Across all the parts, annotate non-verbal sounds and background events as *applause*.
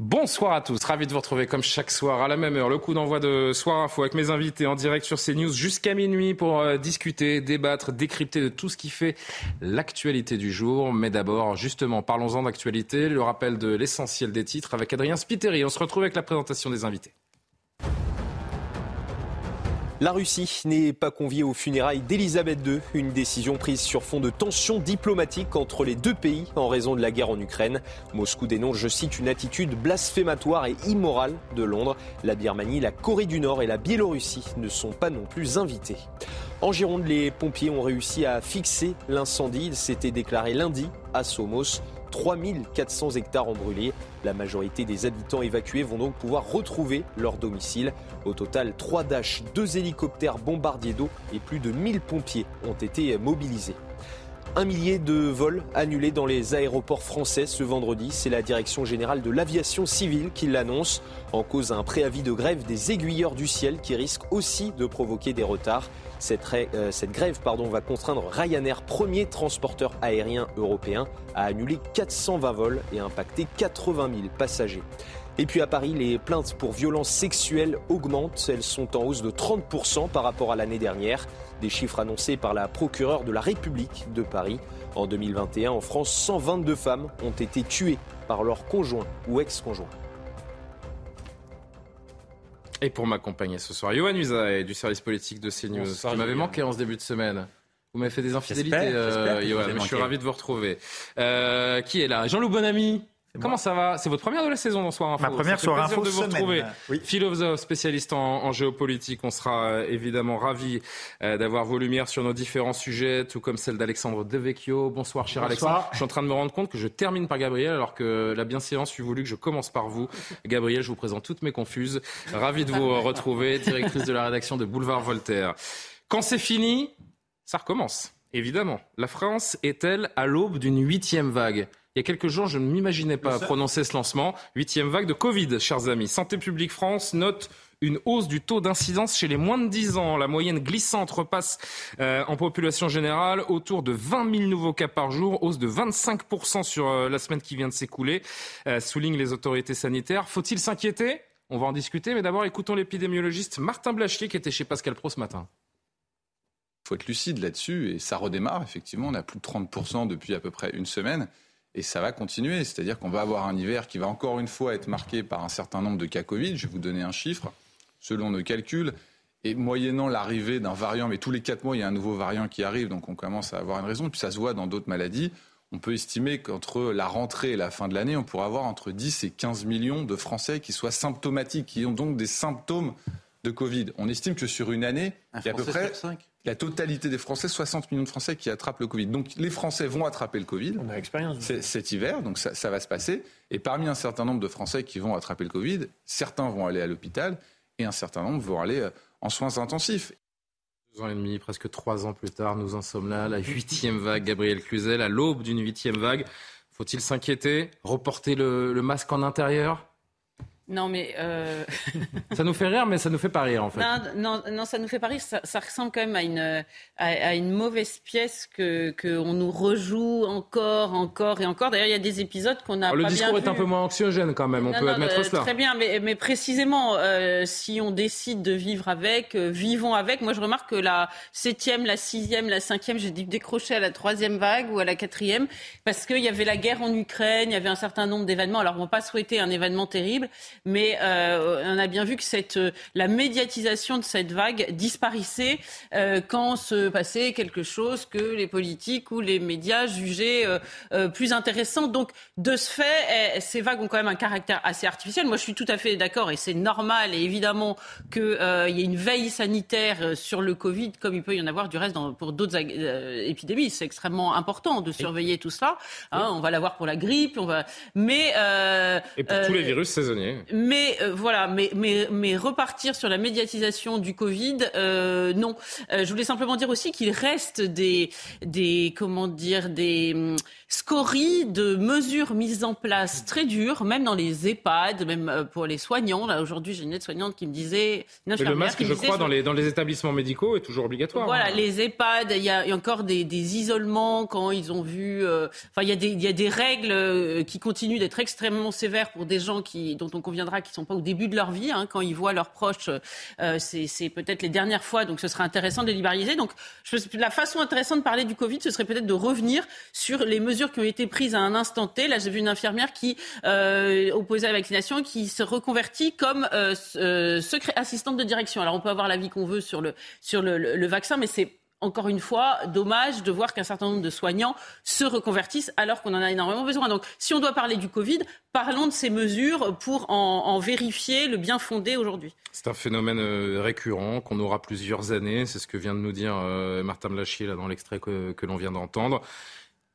Bonsoir à tous, ravi de vous retrouver comme chaque soir à la même heure. Le coup d'envoi de Soir Info avec mes invités en direct sur CNews jusqu'à minuit pour euh, discuter, débattre, décrypter de tout ce qui fait l'actualité du jour. Mais d'abord, justement, parlons-en d'actualité, le rappel de l'essentiel des titres avec Adrien Spiteri. On se retrouve avec la présentation des invités. La Russie n'est pas conviée aux funérailles d'Elisabeth II, une décision prise sur fond de tensions diplomatiques entre les deux pays en raison de la guerre en Ukraine. Moscou dénonce, je cite, une attitude blasphématoire et immorale de Londres. La Birmanie, la Corée du Nord et la Biélorussie ne sont pas non plus invités. En Gironde, les pompiers ont réussi à fixer l'incendie. Il s'était déclaré lundi à Somos. 3400 hectares ont brûlé. La majorité des habitants évacués vont donc pouvoir retrouver leur domicile. Au total, 3 Dash, 2 hélicoptères bombardiers d'eau et plus de 1000 pompiers ont été mobilisés. Un millier de vols annulés dans les aéroports français ce vendredi. C'est la Direction générale de l'aviation civile qui l'annonce. En cause un préavis de grève des aiguilleurs du ciel qui risque aussi de provoquer des retards. Cette, euh, cette grève va contraindre Ryanair, premier transporteur aérien européen, à annuler 420 vols et impacter 80 000 passagers. Et puis à Paris, les plaintes pour violences sexuelles augmentent. Elles sont en hausse de 30% par rapport à l'année dernière. Des chiffres annoncés par la procureure de la République de Paris. En 2021, en France, 122 femmes ont été tuées par leur conjoint ou ex-conjoint. Et pour m'accompagner ce soir, Yohann Usaï du service politique de CNews, qui m'avait manqué en ce début de semaine. Vous m'avez fait des infidélités, euh, Je suis ravi de vous retrouver. Euh, qui est là? Jean-Loup Bonamy Comment ça va C'est votre première de la saison dans Soir Info. Ma première Soir Info de vous semaine. retrouver. Oui. Philosophe, spécialiste en, géopolitique, on sera euh, évidemment ravi euh, d'avoir vos lumières sur nos différents sujets, tout comme celle d'Alexandre Devecchio. Bonsoir, cher Alexandre. Je suis en train de me rendre compte que je termine par Gabriel, alors que la bienséance fut voulu que je commence par vous. Gabriel, je vous présente toutes mes confuses. Ravi de vous retrouver, directrice de la rédaction de Boulevard Voltaire. Quand c'est fini, ça recommence. Évidemment. La France est-elle à l'aube d'une huitième vague? Il y a quelques jours, je ne m'imaginais pas prononcer ce lancement. Huitième vague de Covid, chers amis. Santé publique France note une hausse du taux d'incidence chez les moins de 10 ans. La moyenne glissante repasse euh, en population générale autour de 20 000 nouveaux cas par jour, hausse de 25% sur euh, la semaine qui vient de s'écouler, euh, soulignent les autorités sanitaires. Faut-il s'inquiéter? On va en discuter, mais d'abord écoutons l'épidémiologiste Martin Blachier qui était chez Pascal Pro ce matin. Il faut être lucide là-dessus et ça redémarre. Effectivement, on a plus de 30% depuis à peu près une semaine. Et ça va continuer, c'est-à-dire qu'on va avoir un hiver qui va encore une fois être marqué par un certain nombre de cas Covid. Je vais vous donner un chiffre. Selon nos calculs, et moyennant l'arrivée d'un variant, mais tous les quatre mois, il y a un nouveau variant qui arrive, donc on commence à avoir une raison. Puis ça se voit dans d'autres maladies. On peut estimer qu'entre la rentrée et la fin de l'année, on pourra avoir entre 10 et 15 millions de Français qui soient symptomatiques, qui ont donc des symptômes de Covid. On estime que sur une année, il y a à peu près la totalité des Français, 60 millions de Français qui attrapent le Covid. Donc les Français vont attraper le Covid. On a l'expérience. Cet hiver, donc ça, ça, va se passer. Et parmi un certain nombre de Français qui vont attraper le Covid, certains vont aller à l'hôpital et un certain nombre vont aller euh, en soins intensifs. Deux ans et demi, presque trois ans plus tard, nous en sommes là, la huitième vague, Gabriel Cluzel, à l'aube d'une huitième vague. Faut-il s'inquiéter Reporter le, le masque en intérieur? Non, mais. Euh... *laughs* ça nous fait rire, mais ça nous fait pas rire, en fait. Non, non, non ça nous fait pas rire. Ça, ça ressemble quand même à une, à, une mauvaise pièce que qu'on nous rejoue encore, encore et encore. D'ailleurs, il y a des épisodes qu'on a. Oh, le pas discours est un peu moins anxiogène, quand même. On peut admettre euh, cela. Très bien, mais, mais précisément, euh, si on décide de vivre avec, euh, vivons avec. Moi, je remarque que la septième, la sixième, la cinquième, j'ai décroché à la troisième vague ou à la quatrième, parce qu'il y avait la guerre en Ukraine, il y avait un certain nombre d'événements. Alors, on va pas souhaiter un événement terrible mais on a bien vu que cette, la médiatisation de cette vague disparaissait quand se passait quelque chose que les politiques ou les médias jugeaient plus intéressant. Donc, de ce fait, eh, ces vagues ont quand même un caractère assez artificiel. Moi, je suis tout à fait d'accord et c'est normal et évidemment qu'il euh, y ait une veille sanitaire euh, sur le Covid, comme il peut y en avoir du reste dans, pour d'autres euh, épidémies. C'est extrêmement important de surveiller tout cela. Hein, on va l'avoir pour la grippe, on va. Mais et pour tous les virus saisonniers. Mais voilà, mais, mais, mais repartir sur la médiatisation du Covid, non. je voulais simplement dire aussi qu'il reste des, des comment dire, des hum, scories de mesures mises en place très dures, même dans les EHPAD, même pour les soignants. Là, aujourd'hui, j'ai une aide-soignante qui me disait. Mais le masque, je crois, dans, les, dans les établissements médicaux est toujours obligatoire. Voilà, hein. les EHPAD, il y, a encore des, des, isolements quand ils ont vu. Euh, enfin, il y, a des, y a des règles euh, qui continuent d'être extrêmement sévères pour des gens qui, dont on conviendra qu'ils ne sont pas au début de leur vie. Hein, quand ils voient leurs proches, euh, c'est peut-être les dernières fois, donc ce serait intéressant de les libéraliser. Donc, la façon intéressante de parler du Covid, ce serait peut-être de revenir sur les mesures qui ont été prises à un instant T. Là, j'ai vu une infirmière qui euh, opposait à la vaccination, qui se reconvertit comme euh, euh, assistante de direction. Alors, on peut avoir l'avis qu'on veut sur le sur le, le, vaccin, mais c'est encore une fois, dommage de voir qu'un certain nombre de soignants se reconvertissent alors qu'on en a énormément besoin. Donc, si on doit parler du Covid, parlons de ces mesures pour en, vérifier le bien fondé aujourd'hui. C'est un phénomène récurrent qu'on aura plusieurs années. C'est ce que vient de nous dire Martin Blachier là, dans l'extrait que, l'on vient d'entendre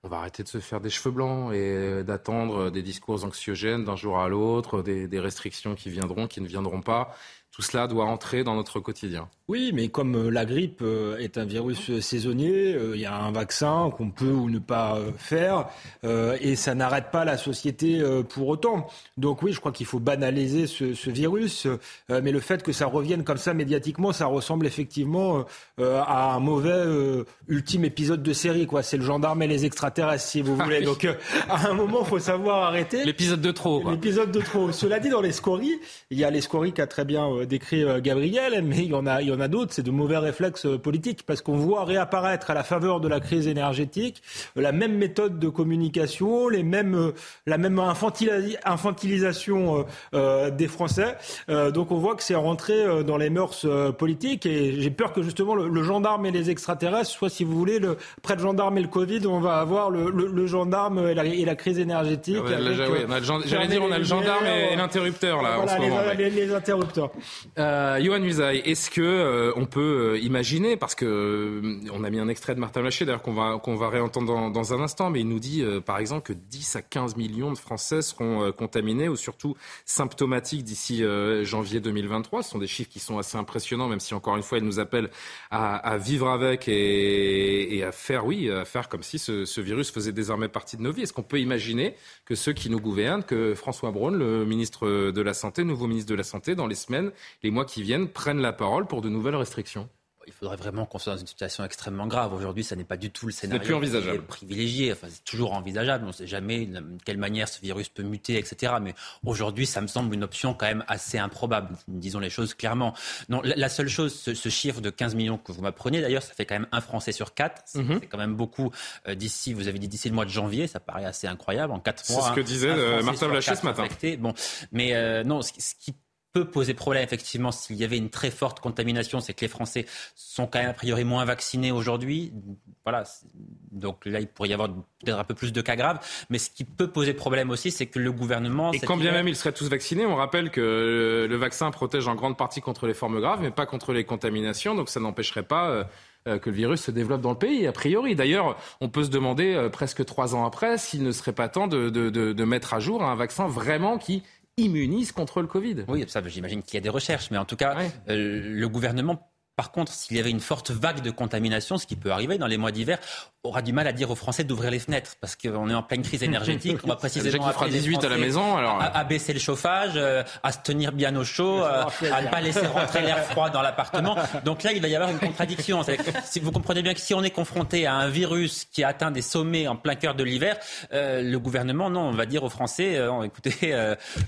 on va arrêter de se faire des cheveux blancs et d'attendre des discours anxiogènes d'un jour à l'autre, des, restrictions qui viendront, qui ne viendront pas. Tout cela doit entrer dans notre quotidien. Oui, mais comme euh, la grippe euh, est un virus euh, saisonnier, il y a un vaccin qu'on peut ou ne pas faire, et ça n'arrête pas la société pour autant. Donc oui, je crois qu'il faut banaliser ce, virus, mais le fait que ça revienne comme ça médiatiquement, ça ressemble effectivement à un mauvais ultime épisode de série. quoi. C'est le gendarme et les extraterrestres, si vous voulez. Donc à un moment, il faut savoir arrêter. L'épisode de trop. L'épisode de trop. Cela dit, dans les scories, il y a les scories qu'a très bien décrit Gabriel, mais il y en a, il y en a d'autres, c'est de mauvais réflexes euh, politiques, parce qu'on voit réapparaître à la faveur de la crise énergétique euh, la même méthode de communication, les mêmes, euh, la même infantilisation des Français. donc on voit que c'est rentré dans les mœurs politiques, et j'ai peur que justement le, gendarme et les extraterrestres soit, si vous voulez, le, près de gendarme et le Covid, on va avoir le, gendarme et la, crise énergétique. J'allais dire, on a le gendarme et, l'interrupteur là en ce moment. Les, interrupteurs. Euh, Johan Usaï, est-ce que euh, on peut euh, imaginer, parce que euh, on a mis un extrait de Martin Laché, d'ailleurs qu'on va, qu'on va réentendre dans, un instant, mais il nous dit par exemple que 10 à 15 millions de Français seront contaminés ou surtout symptomatiques d'ici janvier 2023. Ce sont des chiffres qui sont assez impressionnants, même si encore une fois il nous appelle à, vivre avec et, à faire, oui, à faire comme si ce, ce virus faisait désormais partie de nos vies. Est-ce qu'on peut imaginer que ceux qui nous gouvernent, que François Braun, le ministre de la Santé, nouveau ministre de la Santé, dans les semaines, les mois qui viennent, prennent la parole pour de nouvelles restrictions il faudrait vraiment qu'on soit dans une situation extrêmement grave. Aujourd'hui, ça n'est pas du tout le scénario plus envisageable. privilégié. Enfin, c'est toujours envisageable. On ne sait jamais de quelle manière ce virus peut muter, etc. Mais aujourd'hui, ça me semble une option quand même assez improbable. Disons les choses clairement. Non, la, seule chose, ce, chiffre de 15 millions que vous m'apprenez, d'ailleurs, ça fait quand même un Français sur quatre. Mhm. C'est quand même beaucoup euh, d'ici. Vous avez dit d'ici le mois de janvier, ça paraît assez incroyable en quatre mois. C'est ce que disait euh, Martin Blachier ce matin. Bon, mais euh, non, ce, ce qui peut poser problème, effectivement, s'il y avait une très forte contamination, c'est que les Français sont quand même a priori moins vaccinés aujourd'hui. Voilà. Donc là, il pourrait y avoir peut-être un peu plus de cas graves. Mais ce qui peut poser problème aussi, c'est que le gouvernement. Et quand bien même ils seraient tous vaccinés, on rappelle que le vaccin protège en grande partie contre les formes graves, mais pas contre les contaminations. Donc ça n'empêcherait pas. Euh, euh, que le virus se développe dans le pays, a priori. D'ailleurs, on peut se demander, euh, presque trois ans après, s'il ne serait pas temps de, de, de, mettre à jour un vaccin vraiment qui immunise contre le Covid. Oui, ça, j'imagine qu'il y a des recherches, mais en tout cas, euh, le gouvernement par contre, s'il y avait une forte vague de contamination, ce qui peut arriver dans les mois d'hiver, aura du mal à dire aux Français d'ouvrir les fenêtres parce qu'on est en pleine crise énergétique. On va *laughs* précisément fera 18 à la maison, alors à, baisser le chauffage, euh, à se tenir bien au chaud, euh, à ne pas laisser rentrer l'air froid dans l'appartement. Donc là, il va y avoir une contradiction. Si vous comprenez bien que si on est confronté à un virus qui atteint des sommets en plein cœur de l'hiver, euh, le gouvernement, non, on va dire aux Français, écoutez,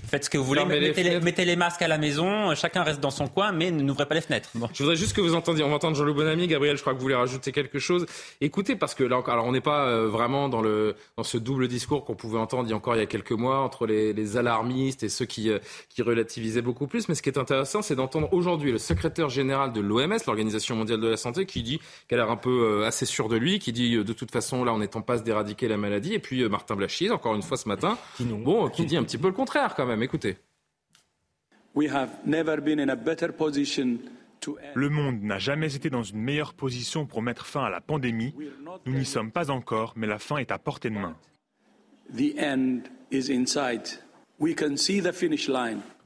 faites ce que vous voulez, mettez, les, mettez, les, masques à la maison, chacun reste dans son coin, mais n'ouvrez pas les fenêtres. Je voudrais juste que vous entendiez. On va entendre Jean-Loup Bonamy. Gabriel, je crois que vous voulez rajouter quelque chose. Écoutez, parce que là, alors on n'est pas euh, vraiment dans, le, dans ce double discours qu'on pouvait entendre il y a encore il y a quelques mois entre les, les alarmistes et ceux qui, euh, qui relativisaient beaucoup plus. Mais ce qui est intéressant, c'est d'entendre aujourd'hui le secrétaire général de l'OMS, l'Organisation mondiale de la santé, qui dit qu'elle a l'air un peu euh, assez sûr de lui, qui dit de toute façon, là, on est en passe d'éradiquer la maladie. Et puis Martin Blachis, encore une fois ce matin, bon, qui dit un petit peu le contraire quand même. Écoutez. Le monde n'a jamais été dans une meilleure position pour mettre fin à la pandémie. Nous n'y sommes pas encore, mais la fin est à portée de main.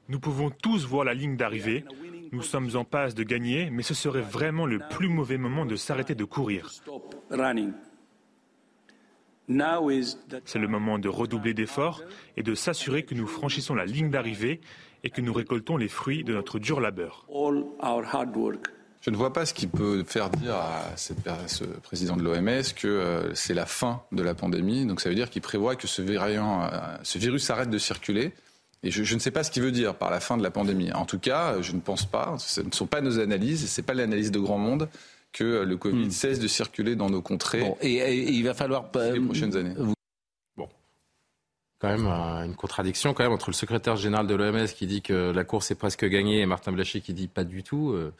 Nous pouvons tous voir la ligne d'arrivée. Nous sommes en passe de gagner, mais ce serait vraiment le plus mauvais moment de s'arrêter de courir. C'est le moment de redoubler d'efforts et de s'assurer que nous franchissons la ligne d'arrivée et que nous récoltons les fruits de notre dur labeur. Je ne vois pas ce qui peut faire dire à, ce président de l'OMS que euh, c'est la fin de la pandémie. Donc ça veut dire qu'il prévoit que ce, variant, euh, ce virus arrête de circuler. Et je, ne sais pas ce qu'il veut dire par la fin de la pandémie. En tout cas, je ne pense pas, ce ne sont pas nos analyses, ce n'est pas l'analyse de grand monde, que le Covid hmm. cesse de circuler dans nos contrées et, il va falloir les prochaines années quand même une contradiction quand même entre le secrétaire général de l'OMS qui dit que la course est presque gagnée et Martin Blachier qui dit pas du tout. Euh,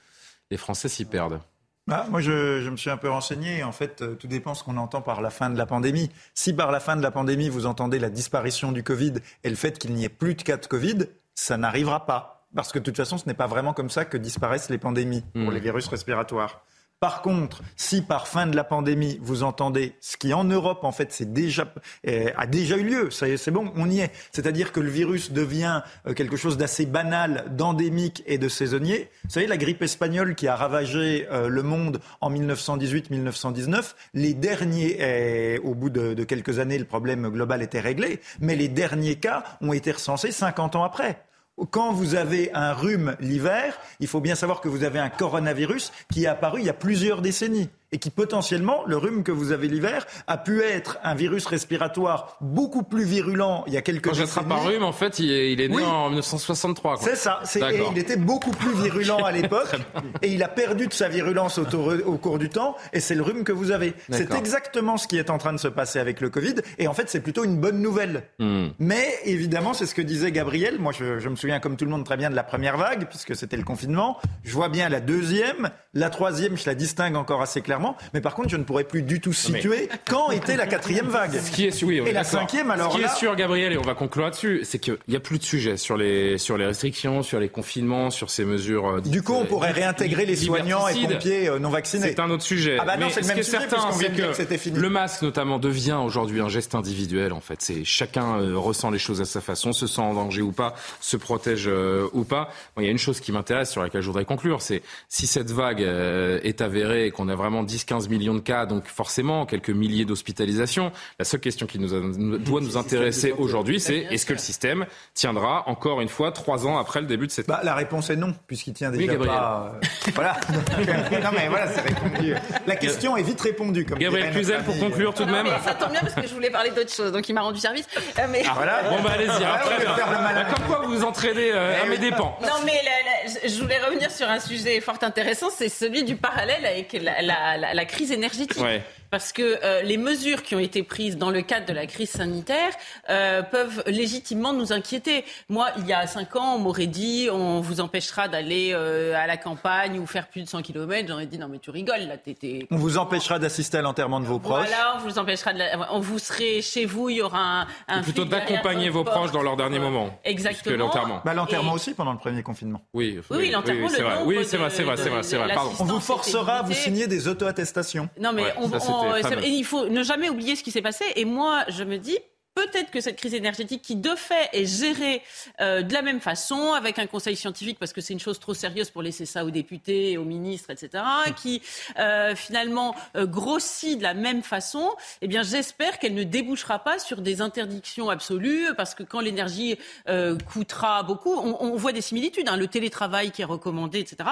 les Français s'y perdent. Bah, moi, je, me suis un peu renseigné. En fait, euh, tout dépend ce qu'on entend par la fin de la pandémie. Si par la fin de la pandémie, vous entendez la disparition du Covid et le fait qu'il n'y ait plus de cas de Covid, ça n'arrivera pas. Parce que de toute façon, ce n'est pas vraiment comme ça que disparaissent les pandémies pour mmh. les virus respiratoires. Par contre, si par fin de la pandémie, vous entendez ce qui en Europe, en fait, c'est déjà, euh, a déjà eu lieu, c'est bon, on y est. C'est-à-dire que le virus devient euh, quelque chose d'assez banal, d'endémique et de saisonnier. Vous savez, la grippe espagnole qui a ravagé euh, le monde en 1918-1919, les derniers, au bout de, de quelques années, le problème global était réglé, mais les derniers cas ont été recensés 50 ans après quand vous avez un rhume l'hiver, il faut bien savoir que vous avez un coronavirus qui est apparu il y a plusieurs décennies et qui potentiellement, le rhume que vous avez l'hiver, a pu être un virus respiratoire beaucoup plus virulent il y a quelques Quand j'attrape un rhume, en fait, il est, né en 1963. C'est ça. il était beaucoup plus virulent à *laughs* l'époque et il a perdu de sa virulence au, au cours du temps et c'est le rhume que vous avez. C'est exactement ce qui est en train de se passer avec le Covid et en fait, c'est plutôt une bonne nouvelle. Hmm. Mais évidemment, c'est ce que disait Gabriel. Moi, je, je me souviens comme tout le monde très bien de la première vague puisque c'était le confinement. Je vois bien la deuxième. La troisième, je la distingue encore assez clairement mais par contre, je ne pourrais plus du tout situer quand était la quatrième vague. Ce qui est, oui, et la cinquième, alors Ce qui est sûr, Gabriel, et on va conclure là-dessus, c'est qu'il n'y a plus de sujet sur les, sur les restrictions, sur les confinements, sur ces mesures. Euh, du coup, on pourrait réintégrer les soignants et pompiers euh, non vaccinés. C'est un autre sujet. Ah bah non, c'est le même sujet certain, c'est que, fini. le masque, notamment, devient aujourd'hui un geste individuel, en fait. C'est chacun euh, ressent les choses à sa façon, se sent en danger ou pas, se protège ou pas. il y a une chose qui m'intéresse, sur laquelle je voudrais conclure, c'est si cette vague est avérée et qu'on a vraiment 10-15 millions de cas donc forcément quelques milliers d'hospitalisations. La seule question qui nous *laughs* doit nous intéresser aujourd'hui, c'est est-ce que le système tiendra encore une fois trois ans après le début de cette... Bah, la réponse est non, puisqu'il tient déjà pas... Euh, voilà. *laughs* non mais voilà, c'est répondu. La question est vite répondue. Comme Gabriel Cluzel, pour conclure tout de même. ça tombe bien parce que je voulais parler d'autre chose, donc il m'a rendu service. Euh, mais... Ah, voilà. Bon bah allez-y. Ah, bah, comme quoi vous vous entraînez euh, à mes dépens. Non mais je voulais revenir sur un sujet fort intéressant, c'est celui du parallèle avec la, la, la crise énergétique parce que euh, les mesures qui ont été prises dans le cadre de la crise sanitaire euh, peuvent légitimement nous inquiéter. Moi, il y a cinq ans, on m'aurait dit on vous empêchera d'aller euh, à la campagne ou faire plus de 100 km. J'aurais dit non mais tu rigoles là, t'étais... On vous empêchera d'assister à l'enterrement de vos proches. Voilà, on vous empêchera de on vous serez chez vous, il y aura un, un plutôt d'accompagner vos proches dans leur dernier moment. Exactement. l'enterrement. Bah, l'enterrement aussi pendant le premier confinement. Oui, oui, l'enterrement. c'est vrai. Oui, c'est vrai, c'est vrai, c'est vrai, Pardon. On vous forcera à vous signer des auto-attestations. Non mais on, il faut ne jamais oublier ce qui s'est passé. Et moi, je me dis, peut-être que cette crise énergétique qui de fait est gérée euh, de la même façon avec un conseil scientifique parce que c'est une chose trop sérieuse pour laisser ça aux députés, aux ministres, etc., qui euh, finalement euh, grossit de la même façon, eh bien j'espère qu'elle ne débouchera pas sur des interdictions absolues parce que quand l'énergie coûtera beaucoup, on, voit des similitudes, hein, le télétravail qui est recommandé, etc.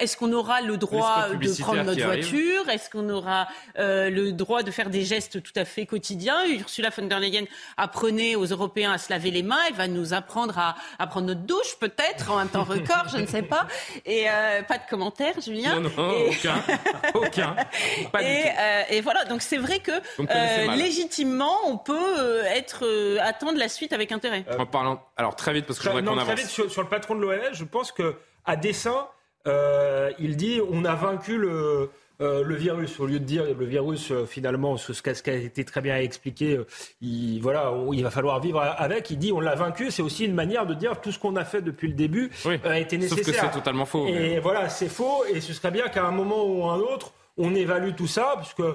Est-ce qu'on aura le droit de prendre notre voiture? Est-ce qu'on aura le droit de faire des gestes tout à fait quotidiens? Ursula von der Leyen apprenez aux Européens à se laver les mains, elle va nous apprendre à, à prendre notre douche peut-être en un temps record, je ne sais pas. Et euh, pas de commentaires, Julien. Non, non, aucun, *laughs* aucun. Pas et, euh, et, voilà, donc c'est vrai que euh, légitimement, on peut être attendre la suite avec intérêt. en parlant, alors très vite parce que je voudrais qu'on avance. Très vite sur, sur, le patron de l'OL, je pense que à dessein, il dit on a vaincu le euh, le virus, au lieu de dire le virus, euh, finalement, ce, ce, qui a été très bien expliqué, euh, il, voilà, il va falloir vivre avec. Il dit on l'a vaincu. C'est aussi une manière de dire tout ce qu'on a fait depuis le début a été nécessaire. Sauf que c'est totalement faux. Et voilà, c'est faux. Et ce serait bien qu'à un moment ou un autre, on évalue tout ça, puisque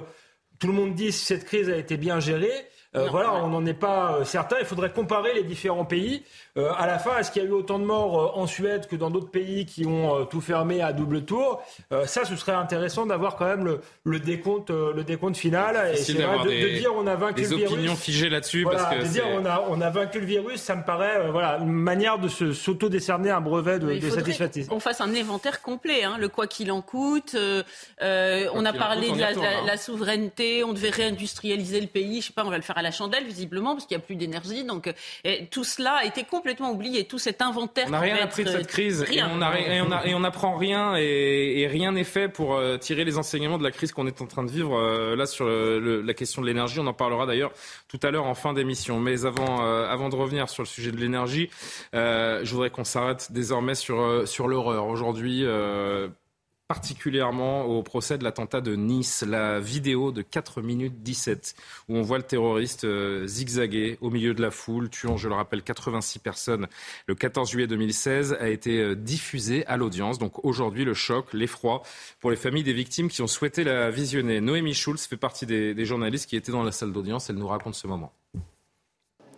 tout le monde dit cette crise a été bien gérée. Voilà, on n'en est pas certain. Il faudrait comparer les différents pays. Euh, à la fin, est-ce qu'il y a eu autant de morts euh, en Suède que dans d'autres pays qui ont euh, tout fermé à double tour? Ça, ce serait intéressant d'avoir quand même le, décompte, le décompte final. Et c'est vrai de, dire on a vaincu le virus. opinions figées là-dessus. Voilà, parce de dire on a, on a vaincu le virus, ça me paraît voilà, une manière de s'auto-décerner un brevet de, de satisfaction. On fasse un inventaire complet, hein, le quoi qu'il en coûte. on a parlé de hein. la, souveraineté, on devait réindustrialiser le pays. Je sais pas, on va le faire à la chandelle visiblement parce qu'il n'y a plus d'énergie. Donc tout cela a été complètement oublié tout cet inventaire. On n'a rien appris de cette crise et, on et, on n'apprend rien et, rien n'est fait pour euh, tirer les enseignements de la crise qu'on est en train de vivre. Euh, là, sur la question de l'énergie, on en parlera d'ailleurs tout à l'heure en fin d'émission. Mais avant, euh, avant de revenir sur le sujet de l'énergie, je voudrais qu'on s'arrête désormais sur, sur l'horreur. Aujourd'hui, particulièrement au procès de l'attentat de Nice, la vidéo de 4 minutes 17, où on voit le terroriste euh, zigzaguer au milieu de la foule, tuant, je le rappelle, 86 personnes le 14 juillet 2016, a été euh, diffusée à l'audience. Donc aujourd'hui, le choc, l'effroi pour les familles des victimes qui ont souhaité la visionner. Noémie Schulz fait partie des journalistes qui étaient dans la salle d'audience. Elle nous raconte ce moment.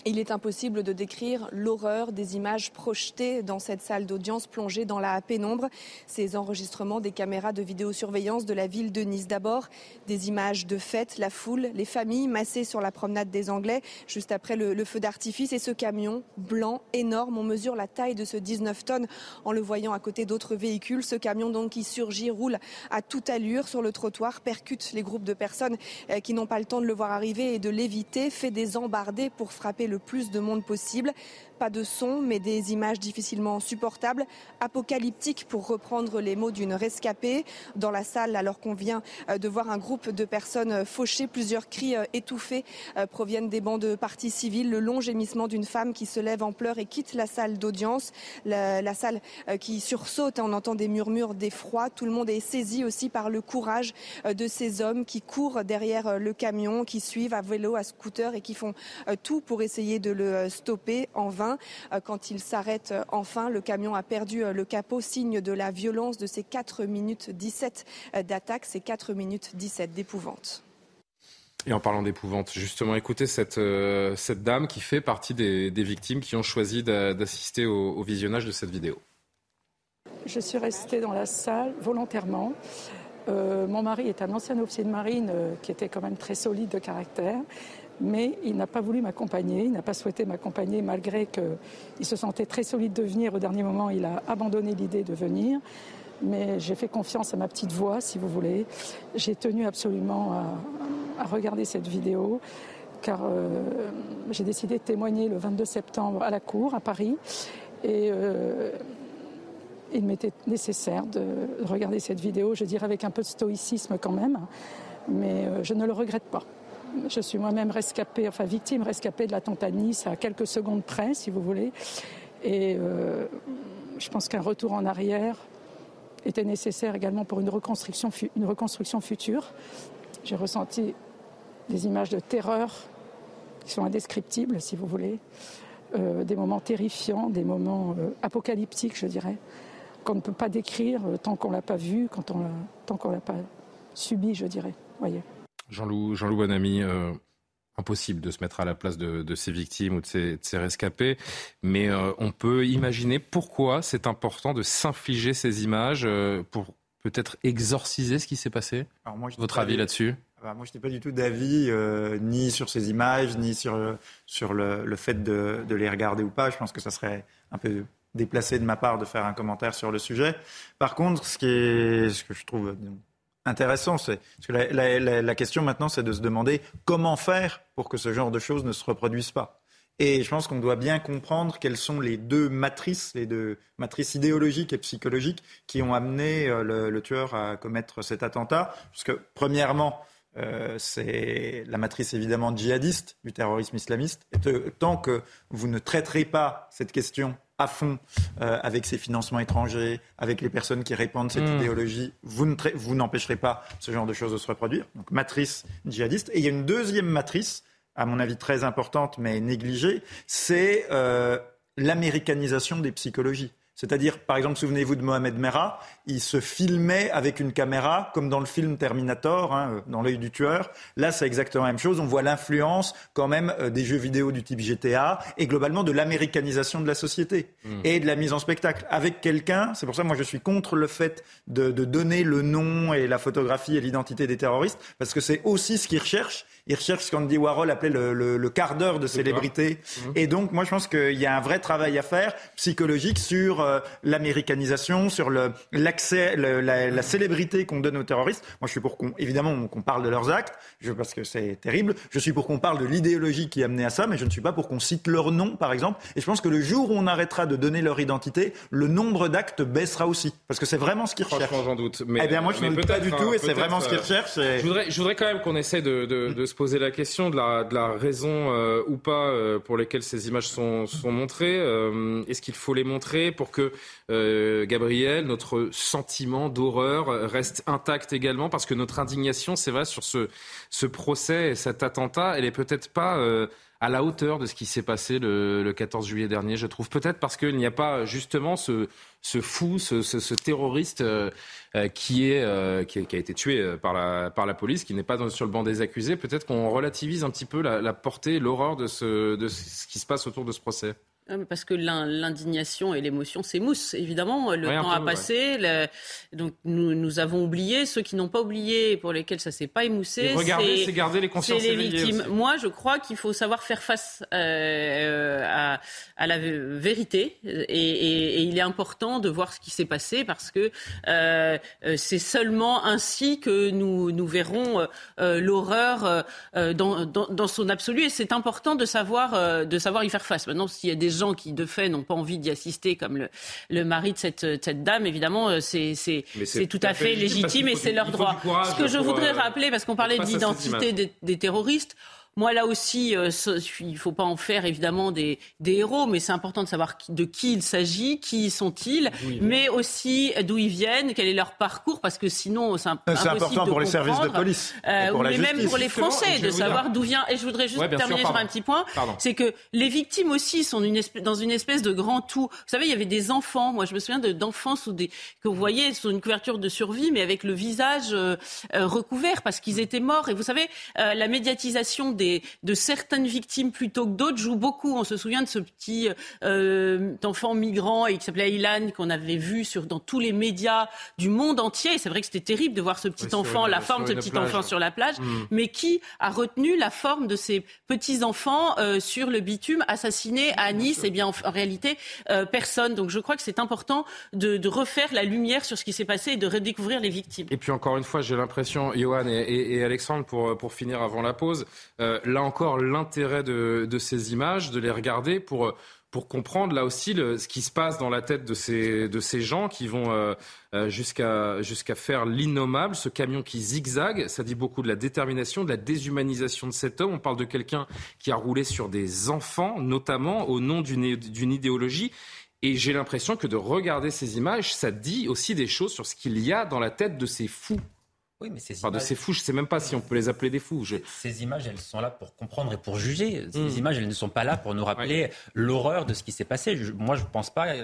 Il est impossible de décrire l'horreur des images projetées dans cette salle d'audience plongée dans la pénombre. Ces enregistrements des caméras de vidéosurveillance de la ville de Nice d'abord, des images de fête, la foule, les familles massées sur la promenade des Anglais juste après le, feu d'artifice et ce camion blanc énorme. On mesure la taille de ce 19 tonnes en le voyant à côté d'autres véhicules. Ce camion donc qui surgit roule à toute allure sur le trottoir, percute les groupes de personnes euh, qui n'ont pas le temps de le voir arriver et de l'éviter, fait des embardées pour frapper le plus de monde possible. Pas de son, mais des images difficilement supportables, apocalyptiques pour reprendre les mots d'une rescapée. Dans la salle, alors qu'on vient euh, de voir un groupe de personnes fauchées, plusieurs cris euh, étouffés euh, proviennent des bancs de partis civils. Le long gémissement d'une femme qui se lève en pleurs et quitte la salle d'audience. La, salle qui sursaute, on entend des murmures d'effroi. Tout le monde est saisi aussi par le courage de ces hommes qui courent derrière le camion, qui suivent à vélo, à scooter et qui font tout pour essayer de le stopper en vain. Euh, quand il s'arrête euh, enfin, le camion a perdu euh, le capot, signe de la violence de ces 4 minutes 17 d'attaque, ces 4 minutes 17 d'épouvante. Et en parlant d'épouvante, justement, écoutez cette, cette dame qui fait partie des, victimes qui ont choisi d'assister au, visionnage de cette vidéo. Je suis restée dans la salle volontairement. mon mari est un ancien officier de marine qui était quand même très solide de caractère mais il n'a pas voulu m'accompagner, il n'a pas souhaité m'accompagner malgré qu'il se sentait très solide de venir. Au dernier moment, il a abandonné l'idée de venir. Mais j'ai fait confiance à ma petite voix, si vous voulez. J'ai tenu absolument à, regarder cette vidéo car euh, j'ai décidé de témoigner le 22 septembre à la Cour, à Paris. Et euh, il m'était nécessaire de regarder cette vidéo, je dirais avec un peu de stoïcisme quand même, mais euh, je ne le regrette pas. Je suis moi-même rescapée, enfin victime rescapée de l'attentat de Nice à quelques secondes près, si vous voulez. Et euh, je pense qu'un retour en arrière était nécessaire également pour une reconstruction, future. J'ai ressenti des images de terreur qui sont indescriptibles, si vous voulez, euh, des moments terrifiants, des moments euh, apocalyptiques, je dirais, qu'on ne peut pas décrire tant qu'on l'a pas vu, tant qu'on l'a pas subi, je dirais. Voyez. Jean-Loup Jean Bonamy, euh, impossible de se mettre à la place de, ces victimes ou de ces, rescapés, mais euh, on peut imaginer pourquoi c'est important de s'infliger ces images euh, pour peut-être exorciser ce qui s'est passé. Votre avis là-dessus? Ah bah, moi, je n'ai pas du tout d'avis ni sur ces images, ni sur, sur le, fait de, de, les regarder ou pas. Je pense que ça serait un peu déplacé de ma part de faire un commentaire sur le sujet. Par contre, ce, qui est, ce que je trouve intéressant. Parce que la, question maintenant, c'est de se demander comment faire pour que ce genre de choses ne se reproduisent pas. Et je pense qu'on doit bien comprendre quelles sont les deux matrices, les deux matrices idéologiques et psychologiques qui ont amené euh, le, tueur à commettre cet attentat. Parce que, premièrement, euh, c'est la matrice évidemment djihadiste du terrorisme islamiste. Et tant que vous ne traiterez pas cette question à fond euh, avec ces financements étrangers, avec les personnes qui répandent cette hmm. idéologie, vous, vous n'empêcherez pas ce genre de choses de se reproduire. Donc matrice djihadiste. Et il y a une deuxième matrice à mon avis très importante mais négligée, c'est euh, l'américanisation des psychologies. C'est-à-dire, par exemple, souvenez-vous de Mohamed Merah, il se filmait avec une caméra, comme dans le film Terminator, hein, dans l'œil du tueur. Là, c'est exactement la même chose. On voit l'influence quand même euh, des jeux vidéo du type GTA et globalement de l'américanisation de la société hmm. et de la mise en spectacle. Avec quelqu'un, c'est pour ça que moi je suis contre le fait de, de donner le nom et la photographie et l'identité des terroristes, parce que c'est aussi ce qu'ils recherchent il recherche ce qu'Andy Warhol appelait le, quart d'heure de célébrité. Mhm. Et donc, moi, je pense qu'il y a un vrai travail à faire psychologique sur euh, l'américanisation, sur l'accès, la, célébrité qu'on donne aux terroristes. Moi, je suis pour qu'on, évidemment, qu'on parle de leurs actes, je, parce que c'est terrible. Je suis pour qu'on parle de l'idéologie qui a amené à ça, mais je ne suis pas pour qu'on cite leur nom, par exemple. Et je pense que le jour où on arrêtera de donner leur identité, le nombre d'actes baissera aussi. Parce que c'est vraiment ce qu'ils recherchent. Franchement, j'en doute. Mais, eh bien, moi, je ne doute pas du tout, et c'est vraiment ce qu'ils euh, recherchent. Je, voudrais, je voudrais quand même qu'on essaie de, de, de se poser la question de la, raison euh, ou pas euh, pour lesquelles ces images sont, sont montrées. Euh, est-ce qu'il faut les montrer pour que, Gabriel, notre sentiment d'horreur reste intact également? Parce que notre indignation, c'est vrai, sur ce, ce procès et cet attentat, elle est peut-être pas à la hauteur de ce qui s'est passé le, 14 juillet dernier, je trouve. Peut-être parce qu'il n'y a pas justement ce, ce fou, ce, ce, terroriste euh, euh, qui, est, euh, qui, a été tué par la, par la police, qui n'est pas sur le banc des accusés. Peut-être qu'on relativise un petit peu la, la portée, l'horreur de ce, de ce qui se passe autour de ce procès. Ah, parce que l'indignation et l'émotion s'émoussent, évidemment. Le temps a passé. Donc nous, nous, avons oublié. Ceux qui n'ont pas oublié, pour lesquels ça s'est pas émoussé, c'est garder les consciences les victimes. Moi, je crois qu'il faut savoir faire face euh, à, à, la vérité. Et, et, et, il est important de voir ce qui s'est passé parce que euh, c'est seulement ainsi que nous, nous verrons euh, l'horreur euh, dans, dans, dans, son absolu. Et c'est important de savoir, euh, de savoir y faire face. Maintenant, s'il y a des gens qui, de fait, n'ont pas envie d'y assister, comme le, le mari de cette, cette, dame, évidemment, euh, c'est tout à fait légitime et c'est leur droit. Ce que je voudrais euh, rappeler, parce qu'on parlait de l'identité des, des terroristes, moi, là aussi, euh, il ne faut pas en faire évidemment des, des héros, mais c'est important de savoir de qui il s'agit, qui sont-ils, mais aussi d'où ils viennent, quel est leur parcours, parce que sinon, c'est important pour les services de police. Euh, mais même pour les Français, de savoir d'où vient. Et je voudrais juste terminer sur un petit point c'est que les victimes aussi sont une dans une espèce de grand tout. Vous savez, il y avait des enfants, moi je me souviens d'enfants sous des, que vous voyez sous une couverture de survie, mais avec le visage euh, euh, recouvert parce qu'ils étaient morts. Et vous savez, la médiatisation de certaines victimes plutôt que d'autres joue beaucoup. On se souvient de ce petit euh, enfant migrant qui s'appelait Ilan qu'on avait vu sur, dans tous les médias du monde entier. C'est vrai que c'était terrible de voir ce petit enfant, la forme de ce petit enfant sur la plage, mm. mais qui a retenu la forme de ces petits enfants euh, sur le bitume assassinés à Nice Eh bien, en, réalité, euh, personne. Donc, je crois que c'est important de, refaire la lumière sur ce qui s'est passé et de redécouvrir les victimes. Et puis encore une fois, j'ai l'impression, Johan et, Alexandre, pour, pour finir avant la pause, là encore l'intérêt de, ces images, de les regarder pour pour comprendre là aussi ce qui se passe dans la tête de ces, de ces gens qui vont euh, euh, jusqu'à jusqu'à faire l'innommable, ce camion qui zigzague. Ça dit beaucoup de la détermination, de la déshumanisation de cet homme. On parle de quelqu'un qui a roulé sur des enfants, notamment au nom d'une idéologie. Et j'ai l'impression que de regarder ces images, ça dit aussi des choses sur ce qu'il y a dans la tête de ces fous. Oui, mais ces images... ces fous, je ne sais même pas si on peut les appeler des fous. Ces images, elles sont là pour comprendre et pour juger. Ces hmm. images, elles ne sont pas là pour nous rappeler l'horreur de ce qui s'est passé. moi, je ne pense pas,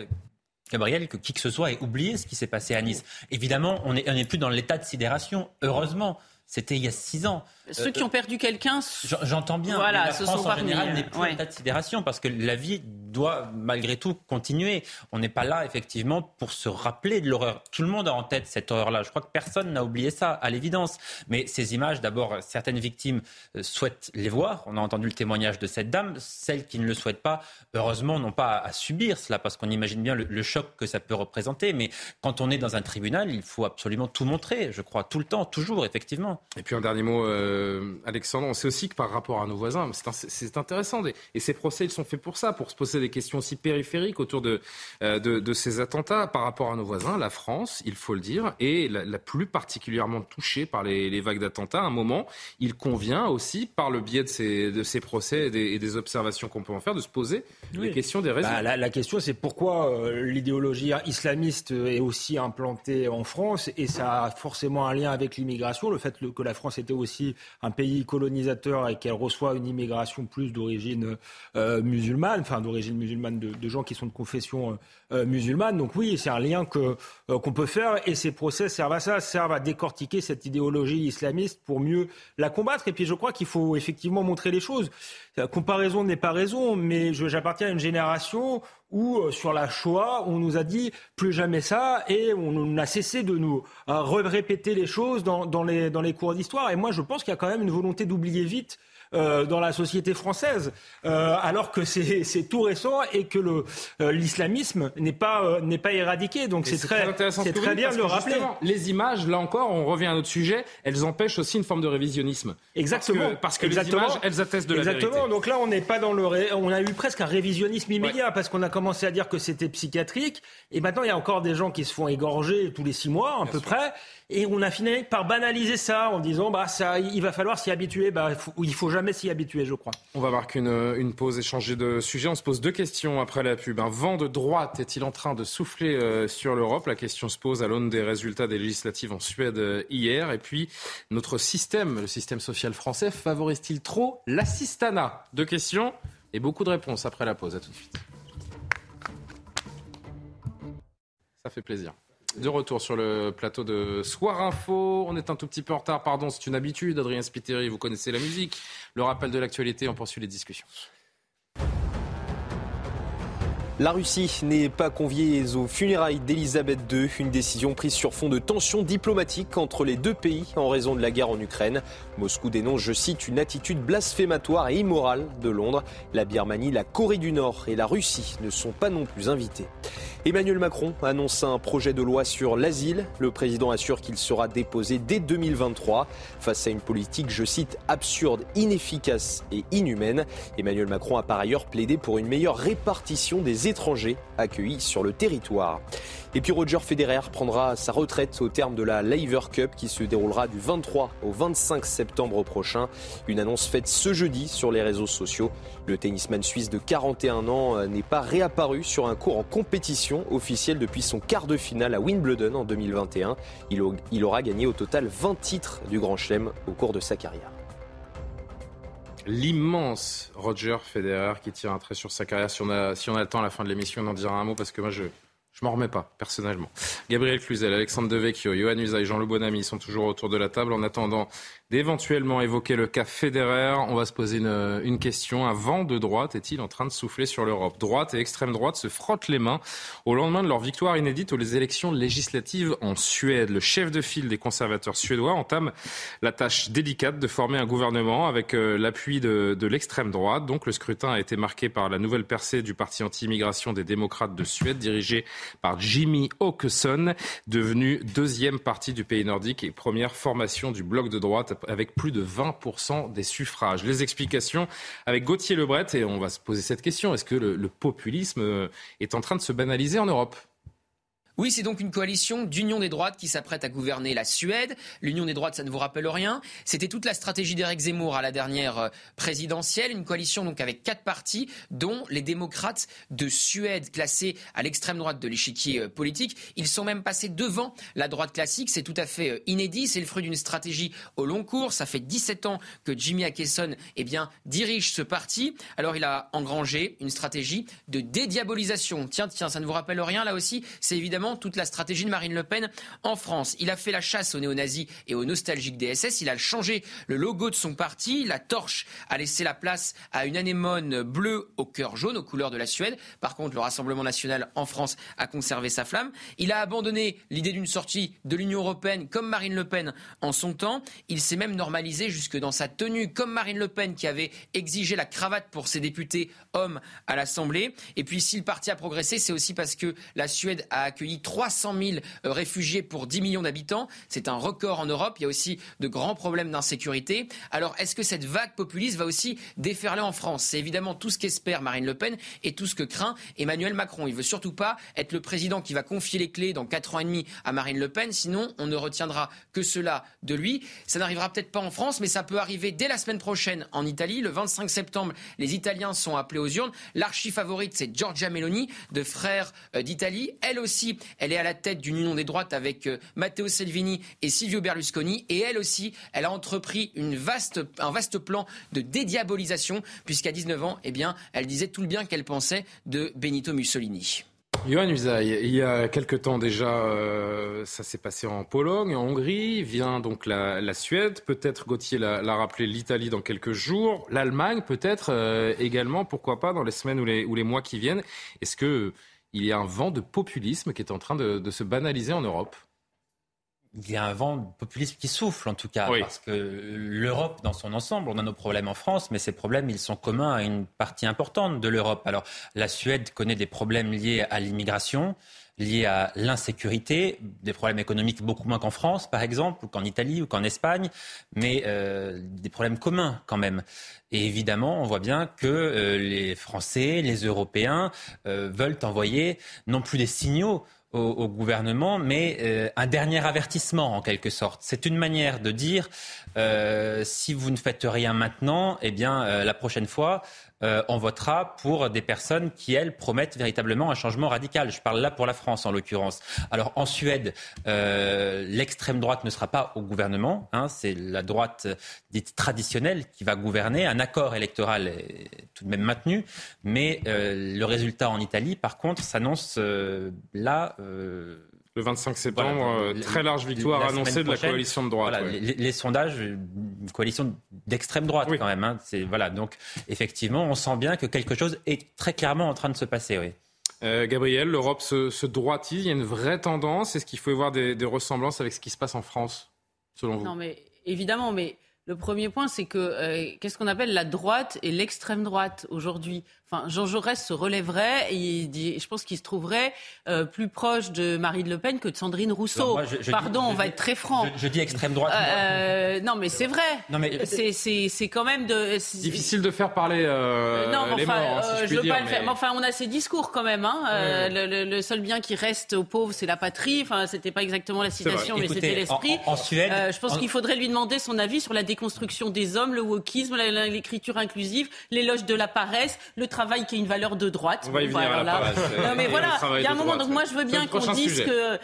Gabriel, que qui que ce soit ait oublié ce qui s'est passé à Nice. Évidemment, on n'est plus dans l'état de sidération, heureusement. C'était il y a six ans. Ceux qui ont perdu quelqu'un. J'entends bien. Voilà, la France en général n'est plus en état de sidération parce que la vie doit malgré tout continuer. On n'est pas là, effectivement, pour se rappeler de l'horreur. Tout le monde a en tête cette horreur-là. Je crois que personne n'a oublié ça, à l'évidence. Mais ces images, d'abord, certaines victimes euh, souhaitent les voir. On a entendu le témoignage de cette dame. Celles qui ne le souhaitent pas, heureusement, n'ont pas à subir cela, parce qu'on imagine bien le, choc que ça peut représenter. Mais quand on est dans un tribunal, il faut absolument tout montrer, je crois, tout le temps, toujours, effectivement. Et puis un dernier mot, euh, Alexandre. On sait aussi que par rapport à nos voisins, c'est intéressant. Et ces procès, ils sont faits pour ça, pour se poser des questions aussi périphériques autour de, euh, de, ces attentats. Par rapport à nos voisins, la France, il faut le dire, est la, plus particulièrement touchée par les, vagues d'attentats. À un moment, il convient aussi, par le biais de ces, de ces procès et des, observations qu'on peut en faire, de se poser les questions des raisons. Bah, la, question, c'est pourquoi euh, l'idéologie islamiste est aussi implantée en France et ça a forcément un lien avec l'immigration. Le fait que la France était aussi un pays colonisateur et qu'elle reçoit une immigration plus d'origine euh, musulmane, enfin d'origine musulmane de, gens qui sont de confession euh, musulmane. Donc oui, c'est un lien que qu'on peut faire et ces procès servent à ça, servent à décortiquer cette idéologie islamiste pour mieux la combattre. Et puis je crois qu'il faut effectivement montrer les choses. La comparaison n'est pas raison, mais j'appartiens à une génération où, euh, sur la Shoah, on nous a dit plus jamais ça et on a cessé de nous euh, répéter les choses dans, les, dans les cours d'histoire. Et moi, je pense qu'il y a quand même une volonté d'oublier vite dans la société française, euh, alors que c'est tout récent et que euh, l'islamisme n'est pas, n'est pas éradiqué. Donc c'est très, c'est très bien de le rappeler. Les images, là encore, on revient à notre sujet, elles empêchent aussi une forme de révisionnisme. Exactement. Parce que, les images, elles attestent de la vérité. Exactement. Donc là, on n'est pas dans le, on a eu presque un révisionnisme immédiat parce qu'on a commencé à dire que c'était psychiatrique et maintenant il y a encore des gens qui se font égorger tous les six mois à peu près. Et on a fini par banaliser ça en disant bah ça, il va falloir s'y habituer. Bah, il faut jamais s'y habituer, je crois. On va marquer une, une, pause et changer de sujet. On se pose deux questions après la pub. Un vent de droite est-il en train de souffler euh, sur l'Europe? La question se pose à l'aune des résultats des législatives en Suède euh, hier. Et puis, notre système, le système social français, favorise-t-il trop l'assistanat? Deux questions et beaucoup de réponses après la pause. À tout de suite. Ça fait plaisir. De retour sur le plateau de Soir Info. On est un tout petit peu en retard, pardon, c'est une habitude. Adrien Spiteri, vous connaissez la musique. Le rappel de l'actualité, on poursuit les discussions. La Russie n'est pas conviée aux funérailles d'Elisabeth II, une décision prise sur fond de tensions diplomatiques entre les deux pays en raison de la guerre en Ukraine. Moscou dénonce, je cite, une attitude blasphématoire et immorale de Londres. La Birmanie, la Corée du Nord et la Russie ne sont pas non plus invités. Emmanuel Macron annonce un projet de loi sur l'asile. Le président assure qu'il sera déposé dès 2023 face à une politique, je cite, absurde, inefficace et inhumaine. Emmanuel Macron a par ailleurs plaidé pour une meilleure répartition des étrangers accueillis sur le territoire. Et puis Roger Federer prendra sa retraite au terme de la Laver Cup qui se déroulera du 23 au 25 septembre prochain. Une annonce faite ce jeudi sur les réseaux sociaux. Le tennisman suisse de 41 ans euh, n'est pas réapparu sur un cours en compétition officielle depuis son quart de finale à Wimbledon en 2021. Il aura gagné au total 20 titres du Grand Chelem au cours de sa carrière l'immense Roger Federer qui tire un trait sur sa carrière. Si on si on a le temps à la fin de l'émission, on en dira un mot parce que moi je, je m'en remets pas, personnellement. Gabriel Cluzel, Alexandre Devecchio, Johan Usaï, Jean-Loup Bonamy sont toujours autour de la table. En attendant d'éventuellement évoquer le cas Federer, on va se poser une, une question. Un vent de droite est-il en train de souffler sur l'Europe? Droite et extrême droite se frottent les mains au lendemain de leur victoire inédite aux élections législatives en Suède. Le chef de file des conservateurs suédois entame la tâche délicate de former un gouvernement avec euh, l'appui de, de l'extrême droite. Donc le scrutin a été marqué par la nouvelle percée du parti anti-immigration des démocrates de Suède, dirigé par Jimmy Åkesson, devenu deuxième parti du pays nordique et première formation du bloc de droite avec plus de 20% des suffrages. Les explications avec Gauthier Lebret et on va se poser cette question. Est-ce que le populisme euh, est en train de se banaliser en Europe? Oui, c'est donc une coalition d'union des droites qui s'apprête à gouverner la Suède. L'union des droites, ça ne vous rappelle rien. C'était toute la stratégie d'Éric Zemmour à la dernière euh, présidentielle. Une coalition donc avec quatre partis, dont les démocrates de Suède, classés à l'extrême droite de l'échiquier euh, politique. Ils sont même passés devant la droite classique. C'est tout à fait euh, inédit. C'est le fruit d'une stratégie au long cours. Ça fait 17 ans que Jimmy Akeson eh bien, dirige ce parti. Alors il a engrangé une stratégie de dédiabolisation. Tiens, tiens, ça ne vous rappelle rien là aussi? C'est évidemment toute la stratégie de Marine Le Pen en France. Il a fait la chasse aux néo-nazis et aux nostalgiques DSS. Il a changé le logo de son parti. La torche a laissé la place à une anémone bleue au cœur jaune, aux couleurs de la Suède. Par contre, le Rassemblement national en France a conservé sa flamme. Il a abandonné l'idée d'une sortie de l'Union européenne comme Marine Le Pen en son temps. Il s'est même normalisé jusque dans sa tenue, comme Marine Le Pen qui avait exigé la cravate pour ses députés hommes à l'Assemblée. Et puis, si le parti a progressé, c'est aussi parce que la Suède a accueilli 300 000 euh, réfugiés pour 10 millions d'habitants. C'est un record en Europe. Il y a aussi de grands problèmes d'insécurité. Alors, est-ce que cette vague populiste va aussi déferler en France? C'est évidemment tout ce qu'espère Marine Le Pen et tout ce que craint Emmanuel Macron. Il veut surtout pas être le président qui va confier les clés dans 4 ans et demi à Marine Le Pen. Sinon, on ne retiendra que cela de lui. Ça n'arrivera peut-être pas en France, mais ça peut arriver dès la semaine prochaine en Italie. Le 25 septembre, les Italiens sont appelés aux urnes. L'archi favorite, c'est Giorgia Meloni, de Frères euh, d'Italie. Elle aussi, elle est à la tête d'une union des droites avec euh, Matteo Salvini et Silvio Berlusconi. Et elle aussi, elle a entrepris un vaste plan de dédiabolisation, puisqu'à 19 ans, eh bien, elle disait tout le bien qu'elle pensait de Benito Mussolini. Johan Usaï, il y a quelque temps déjà, euh, ça s'est passé en Pologne, en Hongrie, vient donc la, Suède, peut-être Gauthier l'a rappelé, l'Italie dans quelques jours, l'Allemagne peut-être euh, également, pourquoi pas dans les semaines ou les, ou les mois qui viennent. Est-ce qu'il y a un vent de populisme qui est en train de se banaliser en Europe. Il y a un vent de populisme qui souffle en tout cas, parce que l'Europe dans son ensemble, on a nos problèmes en France, mais ces problèmes, ils sont communs à une partie importante de l'Europe. Alors la Suède connaît des problèmes liés à l'immigration, liés à l'insécurité, des problèmes économiques beaucoup moins qu'en France, par exemple, ou qu'en Italie, ou qu'en Espagne, mais euh, des problèmes communs quand même. Et évidemment, on voit bien que euh, les Français, les Européens euh, veulent envoyer non plus des signaux au, gouvernement, mais euh, un dernier avertissement en quelque sorte. C'est une manière de dire euh, si vous ne faites rien maintenant, eh bien euh, la prochaine fois, euh, on votera pour des personnes qui, elles, promettent véritablement un changement radical. Je parle là pour la France, en l'occurrence. Alors, en Suède, l'extrême droite ne sera pas au gouvernement. Hein, c'est la droite dite traditionnelle qui va gouverner. Un accord électoral est tout de même maintenu. Mais le résultat en Italie, par contre, s'annonce là le 25 septembre, très large victoire annoncée de la coalition de droite. les, sondages, une coalition d'extrême droite quand même. Hein, voilà, donc effectivement, on sent bien que quelque chose est très clairement en train de se passer. Oui. Euh, Gabriel, l'Europe se, se, droitise, il y a une vraie tendance. Est-ce qu'il faut y voir des, des, ressemblances avec ce qui se passe en France, selon vous? Non, mais évidemment, mais le premier point, c'est que euh, qu'est-ce qu'on appelle la droite et l'extrême droite aujourd'hui? Enfin, Jean Jaurès se relèverait et dit, je pense qu'il se trouverait euh, plus proche de Marine Le Pen que de Sandrine Rousseau. Pardon, on va être très franc. Je, dis extrême droite. Euh, non, mais c'est vrai. Non, mais c'est quand même de. Difficile de faire parler euh, non, mais enfin, morts, hein, si je, veux pas le faire. Mais enfin, on a ces discours quand même. Hein. Le, seul bien qui reste aux pauvres, c'est la patrie. Enfin, c'était pas exactement la citation, mais c'était l'esprit. En, Suède, je pense qu'il faudrait lui demander son avis sur la déconstruction des hommes, le wokisme, l'écriture inclusive, l'éloge de la paresse, le travail qui est une valeur de droite. On va y venir Non, mais voilà, il y a un moment, donc moi je veux bien qu'on dise que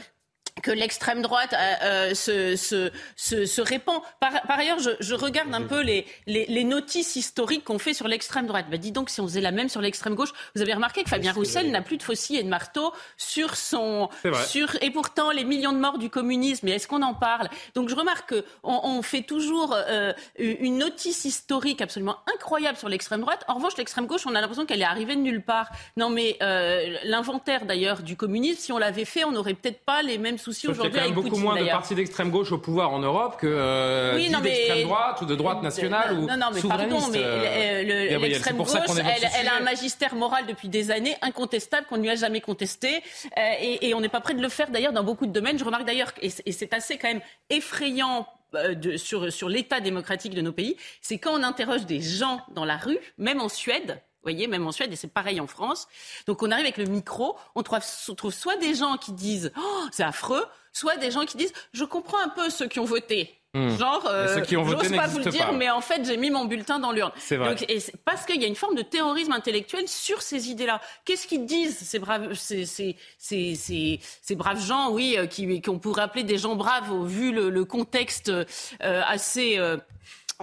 que l'extrême droite euh, euh, se, se, se, se, répand. Par, par ailleurs, je, je, regarde un peu les, les, les notices historiques qu'on fait sur l'extrême droite. Bah, dis donc, si on faisait la même sur l'extrême gauche, vous avez remarqué que Fabien Roussel n'a plus de faucille et de marteau sur son... Sur, et pourtant, les millions de morts du communisme, est-ce qu'on en parle? Donc je remarque qu'on on fait toujours euh, une notice historique absolument incroyable sur l'extrême droite. En revanche, l'extrême gauche, on a l'impression qu'elle est arrivée de nulle part. Non, mais euh, l'inventaire d'ailleurs du communisme, si on l'avait fait, on n'aurait peut-être pas les mêmes soucis aujourd'hui. Il y a quand même beaucoup moins de partis d'extrême gauche au pouvoir en Europe que euh, d'extrême droite ou de droite nationale ou Non, non, mais pardon, mais euh, l'extrême gauche, elle, elle, a un magistère moral depuis des années incontestable qu'on ne lui a jamais contesté euh, et, et, on n'est pas prêt de le faire d'ailleurs dans beaucoup de domaines. Je remarque d'ailleurs, et c'est assez quand même effrayant euh, de, sur, sur l'état démocratique de nos pays, c'est quand on interroge des gens dans la rue, même en Suède, voyez, même en Suède, et c'est pareil en France. Donc on arrive avec le micro, on trouve, soit des gens qui disent oh, c'est affreux, soit des gens qui disent je comprends un peu ceux qui ont voté. Hmm. Genre, euh, j'ose pas vous le dire, mais en fait, j'ai mis mon bulletin dans l'urne. C'est vrai. Donc, et parce qu'il y a une forme de terrorisme intellectuel sur ces idées-là. Qu'est-ce qu'ils disent ces braves, ces, ces, ces, ces, braves gens, oui, euh, qui qu'on pourrait appeler des gens braves, vu le, le contexte euh, assez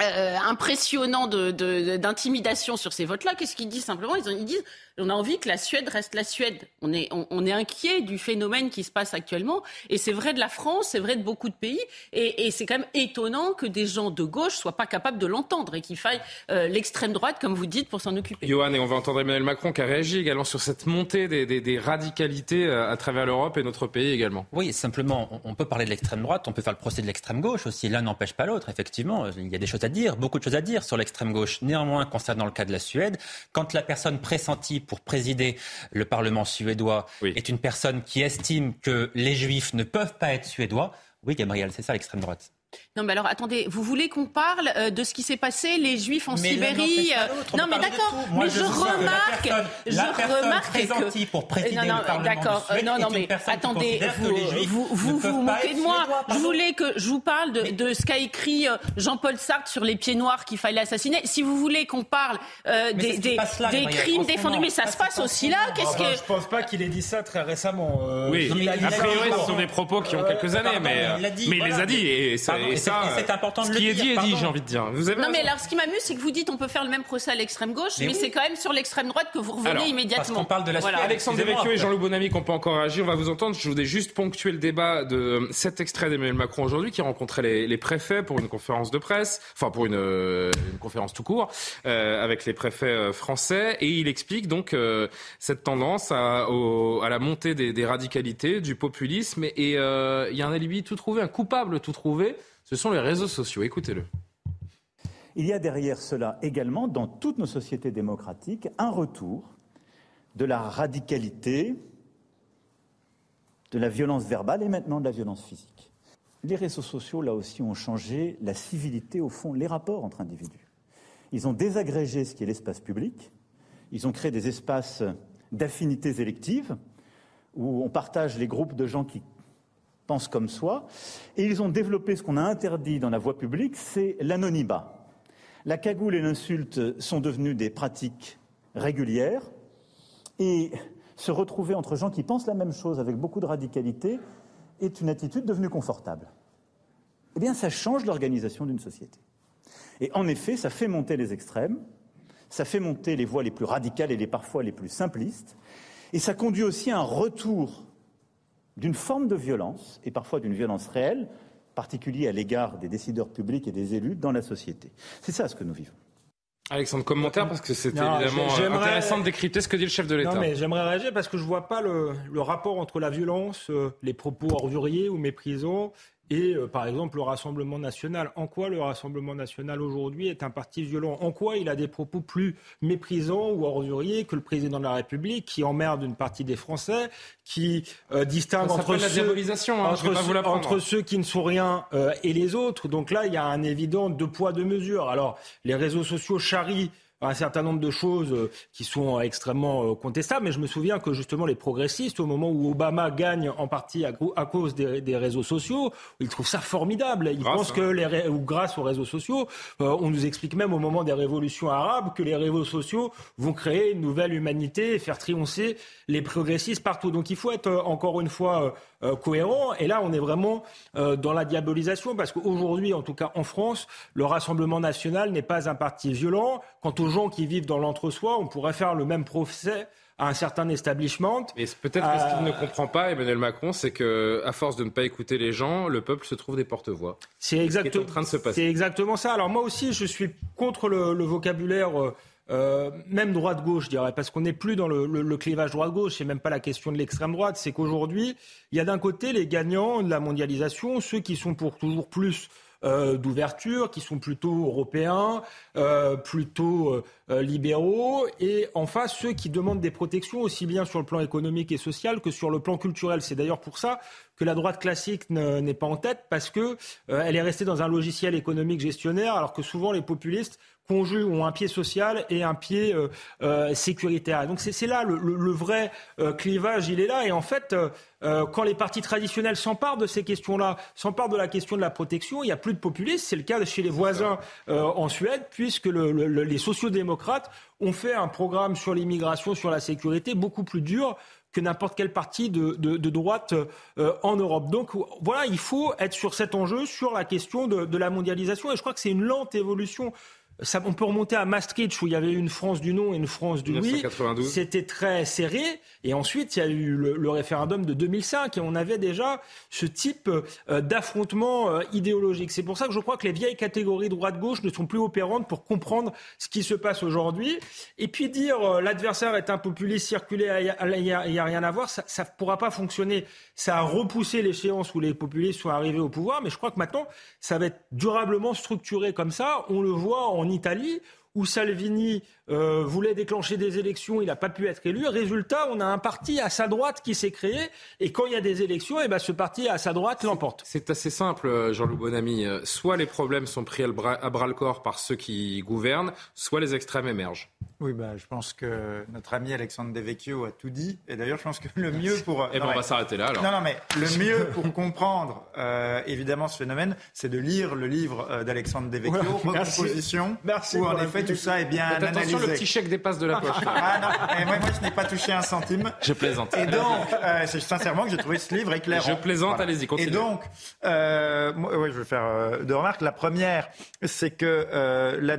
euh, impressionnant d'intimidation de, sur ces votes-là. Qu'est-ce qu'ils disent simplement? Ils, disent on a envie que la Suède reste la Suède. On est, on, est inquiet du phénomène qui se passe actuellement. Et c'est vrai de la France, c'est vrai de beaucoup de pays. Et, c'est quand même étonnant que des gens de gauche soient pas capables de l'entendre et qu'il faille euh, l'extrême droite, comme vous dites, pour s'en occuper. Johan, et on va entendre Emmanuel Macron qui a réagi également sur cette montée des, des, radicalités euh, à travers l'Europe et notre pays également. Oui, simplement, on peut parler de l'extrême droite, on peut faire le procès de l'extrême gauche aussi. L'un n'empêche pas l'autre, effectivement. Il y a des choses à dire, beaucoup de choses à dire sur l'extrême gauche. Néanmoins, concernant le cas de la Suède, quand la personne pressentie pour présider le Parlement suédois est une personne qui estime que les juifs ne peuvent pas être suédois, oui, Gabriel, c'est ça l'extrême droite. Non, mais alors attendez, vous voulez qu'on parle euh, de ce qui s'est passé, les Juifs en Sibérie euh, Non, mais d'accord, mais je, remarque, je remarque que pour présider non, non, d'accord, euh, non, non, mais attendez, vous, vous, vous, moquez de moi. Je voulais que je vous parle de, de ce qu'a écrit Jean-Paul Sartre sur les pieds noirs qu'il fallait assassiner. Si vous voulez qu'on parle des, des, des crimes défendus, mais ça se passe aussi là. Qu'est-ce que Je pense pas qu'il ait dit ça très récemment. Oui, a priori, ce sont des propos qui ont quelques années, mais il les a dit et ça et, ça, c'est important de ce qui est dit est dit, j'ai envie de dire. Vous avez non, mais alors, ce qui m'amuse, c'est que vous dites on peut faire le même procès à l'extrême gauche, mais, c'est quand même sur l'extrême droite que vous revenez immédiatement. Parce qu'on parle de la voilà. Alexandre Devecchio et Jean-Loup Bonamy n'ont pas encore réagi, on va vous entendre. Je voudrais juste ponctuer le débat de cet extrait d'Emmanuel Macron aujourd'hui qui rencontrait les, les, préfets pour une conférence de presse, enfin pour une, euh, une conférence tout court, euh, avec les préfets euh, français, et il explique donc euh, cette tendance à, au, à, la montée des, des, radicalités, du populisme, et il y a un alibi tout trouvé, un coupable tout trouvé ce sont les réseaux sociaux. Écoutez-le. Il y a derrière cela également, dans toutes nos sociétés démocratiques, un retour de la radicalité, de la violence verbale et maintenant de la violence physique. Les réseaux sociaux, là aussi, ont changé la civilité, au fond, les rapports entre individus. Ils ont désagrégé ce qui est l'espace public, ils ont créé des espaces d'affinités électives, où on partage les groupes de gens qui pensent comme soi. Et ils ont développé ce qu'on a interdit dans la voie publique, c'est l'anonymat. La cagoule et l'insulte sont devenues des pratiques régulières. Et se retrouver entre gens qui pensent la même chose avec beaucoup de radicalité est une attitude devenue confortable. Eh bien, ça change l'organisation d'une société. Et en effet, ça fait monter les extrêmes, ça fait monter les voies les plus radicales et les parfois les plus simplistes, et ça conduit aussi à un retour d'une forme de violence, et parfois d'une violence réelle, particulier à l'égard des décideurs publics et des élus dans la société. C'est ça ce que nous vivons. Alexandre, commentaire, parce que c'est évidemment intéressant de décrypter ce que dit le chef de l'État. Non, mais j'aimerais réagir parce que je ne vois pas le, rapport entre la violence, euh, les propos orduriers ou méprisants et euh, par exemple le Rassemblement national. En quoi le Rassemblement national aujourd'hui est un parti violent? En quoi il a des propos plus méprisants ou orduriers que le président de la République qui emmerde une partie des Français, qui euh, distingue entre, ceux, hein, entre, ceux, qui ne sont rien euh, et les autres. Donc là, il y a un évident deux poids deux mesures. Alors les réseaux sociaux charrient un certain nombre de choses euh, qui sont extrêmement euh, contestables, mais je me souviens que justement les progressistes, au moment où Obama gagne en partie à, cause des, réseaux sociaux, ils trouvent ça formidable. Ils pensent que les ou grâce aux réseaux sociaux, euh, on nous explique même au moment des révolutions arabes que les réseaux sociaux vont créer une nouvelle humanité et faire triompher les progressistes partout. Donc il faut être encore une fois euh, cohérent. Et là, on est vraiment euh, dans la diabolisation parce qu'aujourd'hui, en tout cas en France, le Rassemblement national n'est pas un parti violent. Quant aux gens qui vivent dans l'entre-soi, on pourrait faire le même procès à un certain establishment. Et peut-être que ce qu'il ne euh, comprend pas, Emmanuel Macron, c'est que à force de ne pas écouter les gens, le peuple se trouve des porte-voix. C'est exactement, C'est exactement ça. Alors moi aussi, je suis contre le, vocabulaire. Euh, même droite-gauche, je dirais, parce qu'on n'est plus dans le, clivage droite-gauche, c'est même pas la question de l'extrême droite, c'est qu'aujourd'hui, il y a d'un côté les gagnants de la mondialisation, ceux qui sont pour toujours plus euh, d'ouverture, qui sont plutôt européens, euh, plutôt libéraux, et en face ceux qui demandent des protections aussi bien sur le plan économique et social que sur le plan culturel. C'est d'ailleurs pour ça que la droite classique n'est pas en tête, parce que elle est restée dans un logiciel économique gestionnaire, alors que souvent les populistes conjuguent, ont un pied social et un pied euh, euh, sécuritaire. Donc c'est là le, le, vrai euh, clivage, il est là. Et en fait, quand les partis traditionnels s'emparent de ces questions-là, s'emparent de la question de la protection, il n'y a plus de populisme. C'est le cas chez les voisins en Suède, puisque le, les sociodémocrates ont fait un programme sur l'immigration, sur la sécurité beaucoup plus dur que n'importe quel parti de, de, de droite en Europe. Donc voilà, il faut être sur cet enjeu, sur la question de, de la mondialisation. Et je crois que c'est une lente évolution on peut remonter à Maastricht où il y avait une France du non et une France du oui. C'était très serré. Et ensuite, il y a eu le, référendum de 2005 et on avait déjà ce type euh, d'affrontement euh, idéologique. C'est pour ça que je crois que les vieilles catégories droite-gauche ne sont plus opérantes pour comprendre ce qui se passe aujourd'hui. Et puis dire euh, l'adversaire est un populiste circulé, il n'y a, rien à voir, ça ne pourra pas fonctionner. Ça a repoussé l'échéance où les populistes sont arrivés au pouvoir, mais je crois que maintenant, ça va être durablement structuré comme ça. On le voit en en Italie où Salvini euh, voulait déclencher des élections, il n'a pas pu être élu. Résultat, on a un parti à sa droite qui s'est créé, et quand il y a des élections, et eh ben, ce parti à sa droite l'emporte. C'est assez simple, euh, Jean-Loup Bonamy. Euh, soit les problèmes sont pris à bras-le-corps par ceux qui gouvernent, soit les extrêmes émergent. Oui, bah, je pense que notre ami Alexandre Devecchio a tout dit. Et d'ailleurs, je pense que le mieux pour... Eh ben, on va s'arrêter là, alors. Non, non, mais le mieux *laughs* pour comprendre, évidemment, ce phénomène, c'est de lire le livre d'Alexandre Devecchio, Recomposition, Merci. où en effet tout ça est bien analysé le petit chèque dépasse de la poche. ah non, moi, moi, je n'ai pas touché un centime. Je plaisante. Et donc, euh, c'est sincèrement que j'ai trouvé ce livre éclairant. Je plaisante, allez-y, continuez. Et donc, euh, moi, ouais, je vais faire euh, deux remarques. La première, c'est que euh, là,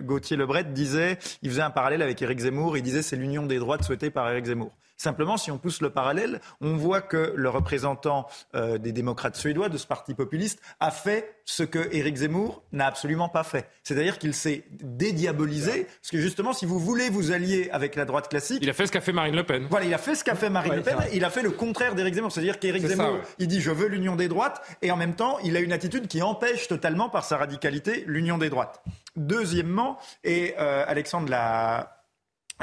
Gauthier-Lebret disait, il faisait un parallèle avec Éric Zemmour, il disait c'est l'union des droites souhaitée par Éric Zemmour. Simplement, si on pousse le parallèle, on voit que le représentant euh, des démocrates suédois, de ce parti populiste, a fait ce que Éric Zemmour n'a absolument pas fait. C'est-à-dire qu'il s'est dédiabolisé, parce que justement, si vous voulez vous allier avec la droite classique... Il a fait ce qu'a fait Marine Le Pen. Voilà, il a fait ce qu'a fait Marine Le Pen, il a fait le contraire d'Éric Zemmour. C'est-à-dire qu'Éric Zemmour, il dit je veux l'union des droites, et en même temps, il a une attitude qui empêche totalement, par sa radicalité, l'union des droites. Deuxièmement, et euh, Alexandre l'a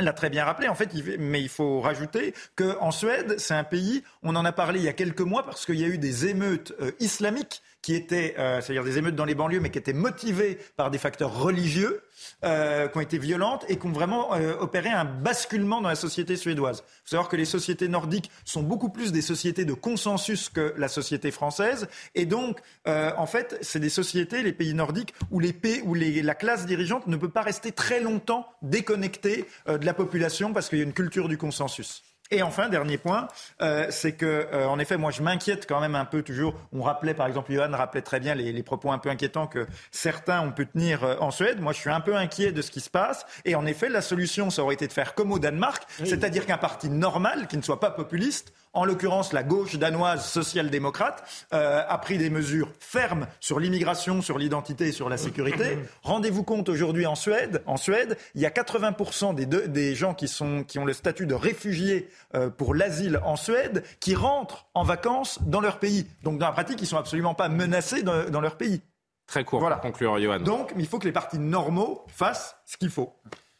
l'a très bien rappelé, en fait, mais il faut rajouter qu'en Suède, c'est un pays, on en a parlé il y a quelques mois parce qu'il y a eu des émeutes euh, islamiques qui étaient, euh, c'est-à-dire des émeutes dans les banlieues, mais qui étaient motivées par des facteurs religieux, euh, qui ont été violentes et qui ont vraiment euh, opéré un basculement dans la société suédoise. Il faut savoir que les sociétés nordiques sont beaucoup plus des sociétés de consensus que la société française, et donc, euh, en fait, c'est des sociétés, les pays nordiques, où, les pays, où les, la classe dirigeante ne peut pas rester très longtemps déconnectée euh, de la population parce qu'il y a une culture du consensus. Et enfin, dernier point, euh, c'est que, euh, en effet, moi, je m'inquiète quand même un peu toujours. On rappelait, par exemple, Johan rappelait très bien les, les propos un peu inquiétants que certains ont pu tenir euh, en Suède. Moi, je suis un peu inquiet de ce qui se passe. Et en effet, la solution, ça aurait été de faire comme au Danemark, c'est-à-dire qu'un parti normal, qui ne soit pas populiste, en l'occurrence la gauche danoise social-démocrate, euh, a pris des mesures fermes sur l'immigration, sur l'identité et sur la sécurité. *coughs* Rendez-vous compte aujourd'hui en Suède, en Suède, il y a 80% des, des gens qui, sont, qui ont le statut de réfugiés euh, pour l'asile en Suède qui rentrent en vacances dans leur pays. Donc dans la pratique, ils ne sont absolument pas menacés dans, dans leur pays. Très court voilà. pour conclure, Johan. Donc, il faut que les partis normaux fassent ce qu'il faut.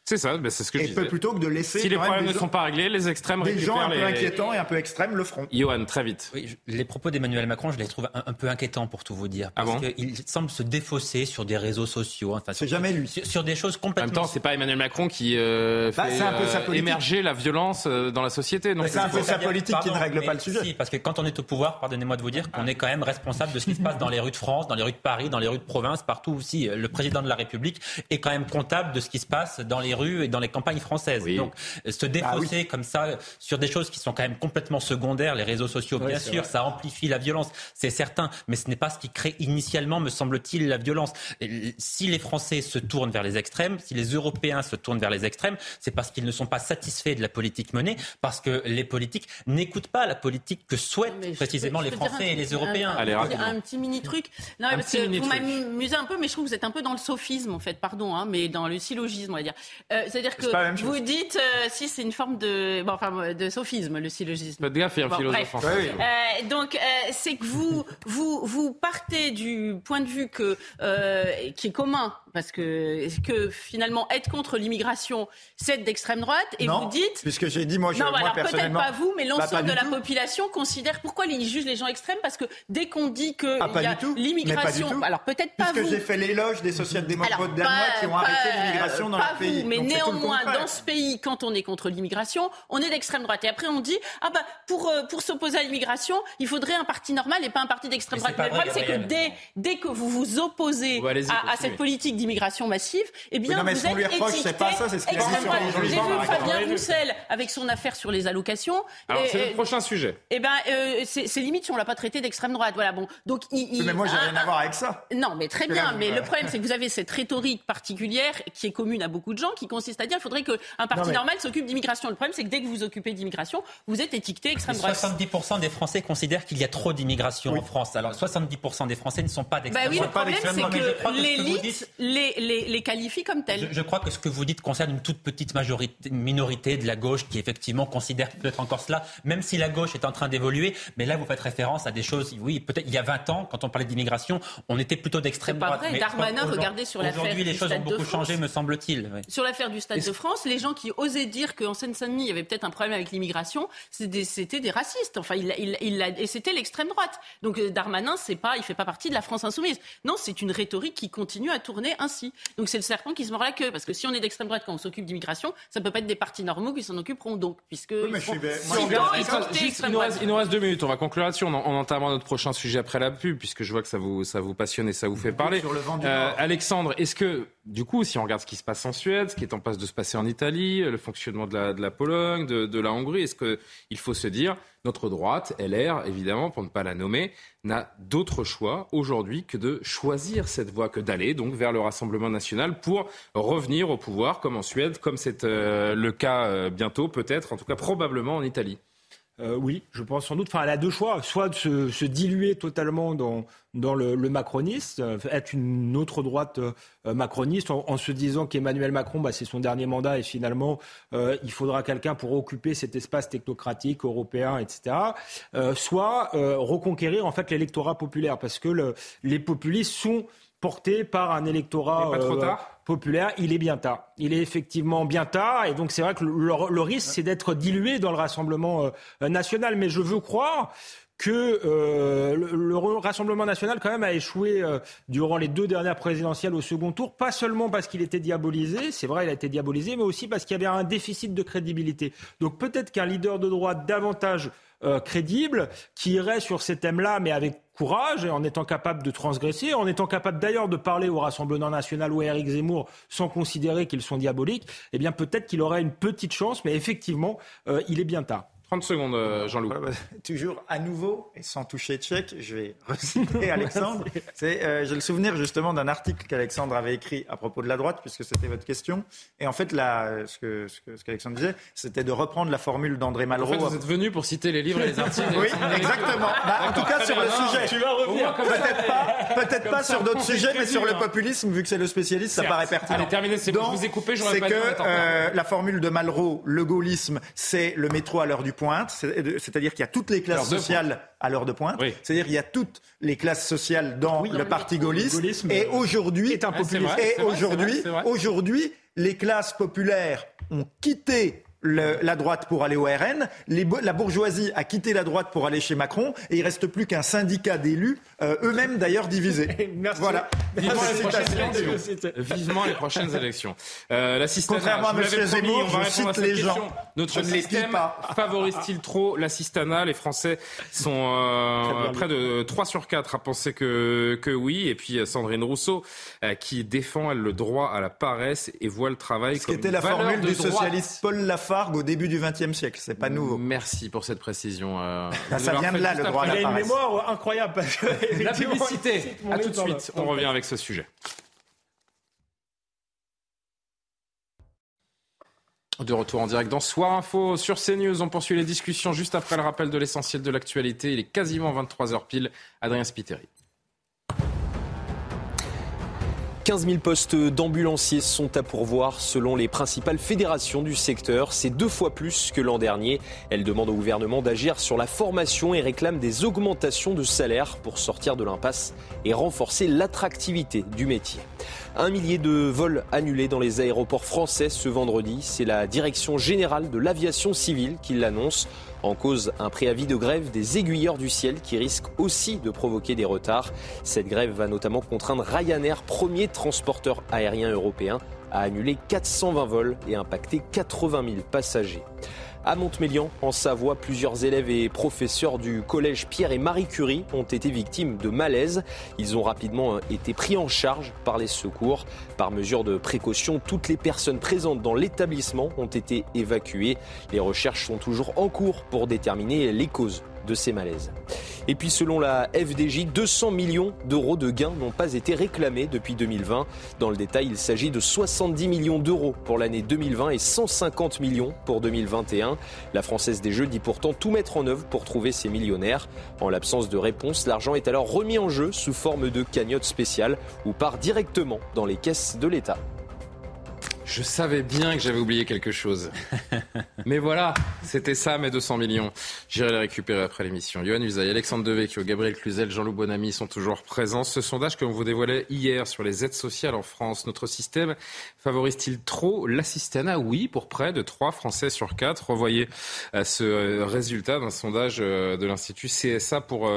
C'est ça, ben c'est ce que je disais. plutôt que de laisser. Si les problèmes ne sont pas réglés, les extrêmes Des gens un peu inquiétants et un peu extrêmes le feront. Johan, très vite. Oui, les propos d'Emmanuel Macron, je les trouve un, peu inquiétants pour tout vous dire. Ah parce qu'il semble se défausser sur des réseaux sociaux. Enfin, c'est jamais lui. Sur, des choses complètement. En même temps, c'est pas Emmanuel Macron qui euh, bah, fait euh, émerger la violence euh, dans la société. C'est un peu sa politique qui ne règle pas le sujet. Si, parce que quand on est au pouvoir, pardonnez-moi de vous dire qu'on est quand même responsable de ce qui se passe dans les rues de France, dans les rues de Paris, dans les rues de province, partout aussi. Le président de la République est quand même comptable de ce qui se passe dans les rues et dans les campagnes française. Donc se défausser bah comme ça sur des choses qui sont quand même complètement secondaires, les réseaux sociaux, bien sûr, ça amplifie la violence, c'est certain, mais ce n'est pas ce qui crée initialement, me semble-t-il, la violence. si les Français se tournent vers les extrêmes, si les Européens se tournent vers les extrêmes, c'est parce qu'ils ne sont pas satisfaits de la politique menée, parce que les politiques n'écoutent pas la politique que souhaitent précisément les Français et les Européens. Un, un, petit mini truc. Non, parce que vous m'amusez un peu, mais je trouve que vous êtes un peu dans le sophisme, en fait, pardon, hein, mais dans le syllogisme, on va dire. Euh, C'est-à-dire que vous dites, euh, si c'est une forme de, bon, enfin, de sophisme, le syllogisme. Faites gaffe, il y a un philosophe en euh, donc, euh, c'est que vous, vous, vous partez du point de vue que, qui est commun parce que, que finalement être contre l'immigration, c'est d'extrême droite, et vous dites. Puisque j'ai dit, moi, je, non, moi alors peut-être pas vous, mais bah, l'ensemble de la population considère. Pourquoi ils jugent les gens extrêmes? Parce que dès qu'on dit que ah, y a l'immigration. Alors peut-être pas Puisque vous. j'ai fait l'éloge des social-démocrates danois qui ont arrêté l'immigration dans leur pays. mais néanmoins, dans ce pays, quand on est contre l'immigration, on est d'extrême droite. Et après, on dit ah bah pour, euh, pour s'opposer à l'immigration, il faudrait un parti normal et pas un parti d'extrême droite. Mais le problème, c'est que dès, dès que vous vous opposez à, cette politique d'immigration massive, eh bien, vous êtes étiqueté pas ça, c'est ce qu'il J'ai vu Fabien Roussel avec son affaire sur les allocations. Alors, c'est le prochain sujet. Eh ben, euh, c'est limite si on l'a pas traité d'extrême droite. Voilà, bon. Donc, il, mais moi, j'ai rien à voir avec ça. Non, mais très bien. Mais le problème, c'est que vous avez cette rhétorique particulière qui est commune à beaucoup de gens, qui consiste à dire qu'il faudrait qu'un parti normal s'occupe d'immigration. Le problème, c'est que dès que vous vous occupez d'immigration, vous êtes étiqueté extrême droite. 70% des Français considèrent qu'il y a trop d'immigration en France. Alors, 70% des Français ne sont pas d'extrême droite. Bah oui, le problème, c'est que l'élite les, les, les, qualifie comme tels. Je, crois que ce que vous dites concerne une toute petite majorité, minorité de la gauche qui, effectivement, considère peut-être encore cela, même si la gauche est en train d'évoluer. Mais là, vous faites référence à des choses, oui, peut-être il y a 20 ans, quand on parlait d'immigration, on était plutôt d'extrême droite. C'est pas vrai. Darmanin, regardez sur l'affaire Aujourd'hui, les choses ont beaucoup changé, me semble-t-il. Sur l'affaire du Stade de France, les gens qui osaient dire qu'en Seine-Saint-Denis, il y avait peut-être un problème avec l'immigration, c'était des, racistes. Enfin, il, il, il et c'était l'extrême droite. Donc euh, Darmanin, c'est pas, il fait pas partie de la France insoumise. Non, c'est une rhétorique qui continue à tourner ainsi. Donc c'est le serpent qui se mord la queue, parce que si on est d'extrême droite quand on s'occupe d'immigration, ça peut pas être des partis normaux qui s'en occuperont donc, puisque oui, mais font, il, nous reste, il, nous reste, deux minutes. On va conclure là-dessus. On, on entamera notre prochain sujet après la pub, puisque je vois que ça vous, ça vous passionne et ça vous fait parler. Euh, Alexandre, est-ce que du coup, si on regarde ce qui se passe en Suède, ce qui est en passe de se passer en Italie, le fonctionnement de la, Pologne, de, de la Hongrie, est-ce qu'il faut se dire notre droite, LR, évidemment, pour ne pas la nommer, n'a d'autre choix aujourd'hui que de choisir cette voie, que d'aller donc vers le Rassemblement national pour revenir au pouvoir, comme en Suède, comme c'est euh, le cas euh, bientôt, peut-être, en tout cas probablement en Italie. Euh, oui, je pense sans doute. Enfin, elle a deux choix. Soit de se, diluer totalement dans, le, le macroniste, euh, être une autre droite euh, macroniste, en, se disant qu'Emmanuel Macron, bah, c'est son dernier mandat et finalement, il faudra quelqu'un pour occuper cet espace technocratique européen, etc. soit reconquérir en fait l'électorat populaire, parce que le, les populistes sont portés par un électorat populaire, il est bien tard. Il est effectivement bien tard, et donc c'est vrai que le, risque, c'est d'être dilué dans le Rassemblement euh, national. Mais je veux croire que euh, le, Rassemblement national quand même a échoué euh, durant les deux dernières présidentielles au second tour, pas seulement parce qu'il était diabolisé, c'est vrai il a été diabolisé, mais aussi parce qu'il y avait un déficit de crédibilité. Donc peut-être qu'un leader de droite davantage euh, crédible, qui irait sur ces thèmes-là, mais avec courage et en étant capable de transgresser, en étant capable d'ailleurs de parler au Rassemblement national ou à Éric Zemmour sans considérer qu'ils sont diaboliques, eh bien peut-être qu'il aurait une petite chance, mais effectivement, euh, il est bien tard. 30 secondes, euh, Jean-Loup. Bah, toujours à nouveau, et sans toucher tchèque, je vais *laughs* reciter Alexandre. *laughs* C'est, euh, j'ai le souvenir justement d'un article qu'Alexandre avait écrit à propos de la droite, puisque c'était votre question. Et en fait, là, ce, que, ce, qu'Alexandre disait, c'était de reprendre la formule d'André Malraux. En fait, vous êtes venu pour citer les livres et les articles. *laughs* oui, exactement. Bah, en tout cas, sur le sujet. Tu vas revenir. Peut-être pas, peut-être pas sur d'autres sujets, mais sur le populisme, vu que c'est le spécialiste, ça paraît pertinent. Allez, terminez, c'est bon, je vous ai coupé, j'aurais pas que euh, la formule de Malraux, le gaullisme, c'est le métro à l'heure du pointe c'est-à-dire qu'il y a toutes les classes sociales à l'heure de pointe, c'est-à-dire qu'il y a toutes les classes sociales dans le parti gaulliste, et aujourd'hui, et aujourd'hui, aujourd'hui, les classes populaires ont quitté la droite pour aller au RN, la bourgeoisie a quitté la droite pour aller chez Macron, et il reste plus qu'un syndicat d'élus, euh, eux-mêmes d'ailleurs divisés. *laughs* Merci. Voilà. Vivement, les prochaines élections. Vivement les prochaines élections. Euh, Contrairement à M. Zemmour, je cite les gens. Notre système favorise-t-il trop l'assistanat Les Français sont euh, près de 3 sur 4 à penser que, que oui. Et puis Sandrine Rousseau, qui défend elle, le droit à la paresse et voit le travail Ce comme qui était la formule du socialiste Paul Au début du XXe siècle. C'est pas nouveau. Merci pour cette précision. Euh, ça vient de là, le droit à la Il a une mémoire incroyable. la publicité. À tout de suite. On revient avec ce sujet. De retour en direct dans Soir Info sur CNews. On poursuit les discussions juste après le rappel de l'essentiel de l'actualité. Il est quasiment 23h pile. Adrien Spiteri. 15 000 postes d'ambulanciers sont à pourvoir selon les principales fédérations du secteur. C'est deux fois plus que l'an dernier. Elles demandent au gouvernement d'agir sur la formation et réclament des augmentations de salaire pour sortir de l'impasse et renforcer l'attractivité du métier. Un millier de vols annulés dans les aéroports français ce vendredi. C'est la Direction générale de l'aviation civile qui l'annonce. En cause, un préavis de grève des aiguilleurs du ciel qui risque aussi de provoquer des retards. Cette grève va notamment contraindre Ryanair, premier transporteur aérien européen, à annuler 420 vols et impacter 80 000 passagers. À Montmélian, en Savoie, plusieurs élèves et professeurs du collège Pierre et Marie Curie ont été victimes de malaise. Ils ont rapidement été pris en charge par les secours. Par mesure de précaution, toutes les personnes présentes dans l'établissement ont été évacuées. Les recherches sont toujours en cours pour déterminer les causes de ces malaises. Et puis selon la FDJ, 200 millions d'euros de gains n'ont pas été réclamés depuis 2020. Dans le détail, il s'agit de 70 millions d'euros pour l'année 2020 et 150 millions pour 2021. La Française des Jeux dit pourtant tout mettre en œuvre pour trouver ces millionnaires. En l'absence de réponse, l'argent est alors remis en jeu sous forme de cagnotte spéciale ou part directement dans les caisses de l'État. Je savais bien que j'avais oublié quelque chose. *laughs* Mais voilà, c'était ça mes 200 millions. J'irai les récupérer après l'émission. Yohann Usaï, Alexandre Devecchio, Gabriel Cluzel, Jean-Loup Bonamy sont toujours présents. Ce sondage que l'on vous dévoilait hier sur les aides sociales en France, notre système favorise-t-il trop l'assistanat Oui, pour près de 3 Français sur 4. Revoyez euh, ce euh, résultat d'un sondage euh, de l'Institut CSA pour,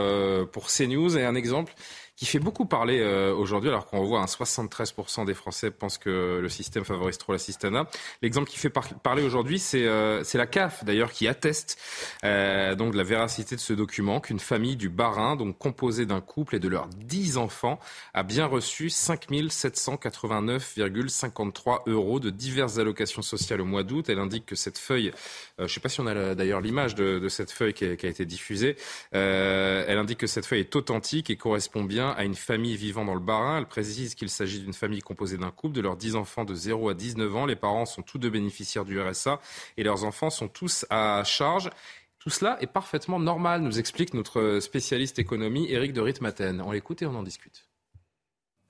pour CNews. Et un exemple qui fait beaucoup parler euh, aujourd'hui, alors qu'on voit un 73% des Français pensent que le système favorise trop l'assistanat. L'exemple qui fait parler aujourd'hui, c'est euh, la CAF d'ailleurs qui atteste euh, donc la véracité de ce document qu'une famille du Barin, donc composée d'un couple et de leurs 10 enfants, a bien reçu 5 789,53 euros de diverses allocations sociales au mois d'août. Elle indique que cette feuille, je ne sais pas si on a d'ailleurs l'image de, cette feuille qui a été diffusée, elle indique que cette feuille est authentique et correspond bien à une famille vivant dans le Bas-Rhin. Elle précise qu'il s'agit d'une famille composée d'un couple, de leurs 10 enfants de 0 à 19 ans. Les parents sont tous deux bénéficiaires du RSA et leurs enfants sont tous à charge. Tout cela est parfaitement normal, nous explique notre spécialiste économie, Éric de Ritmaten. On l'écoute et on en discute.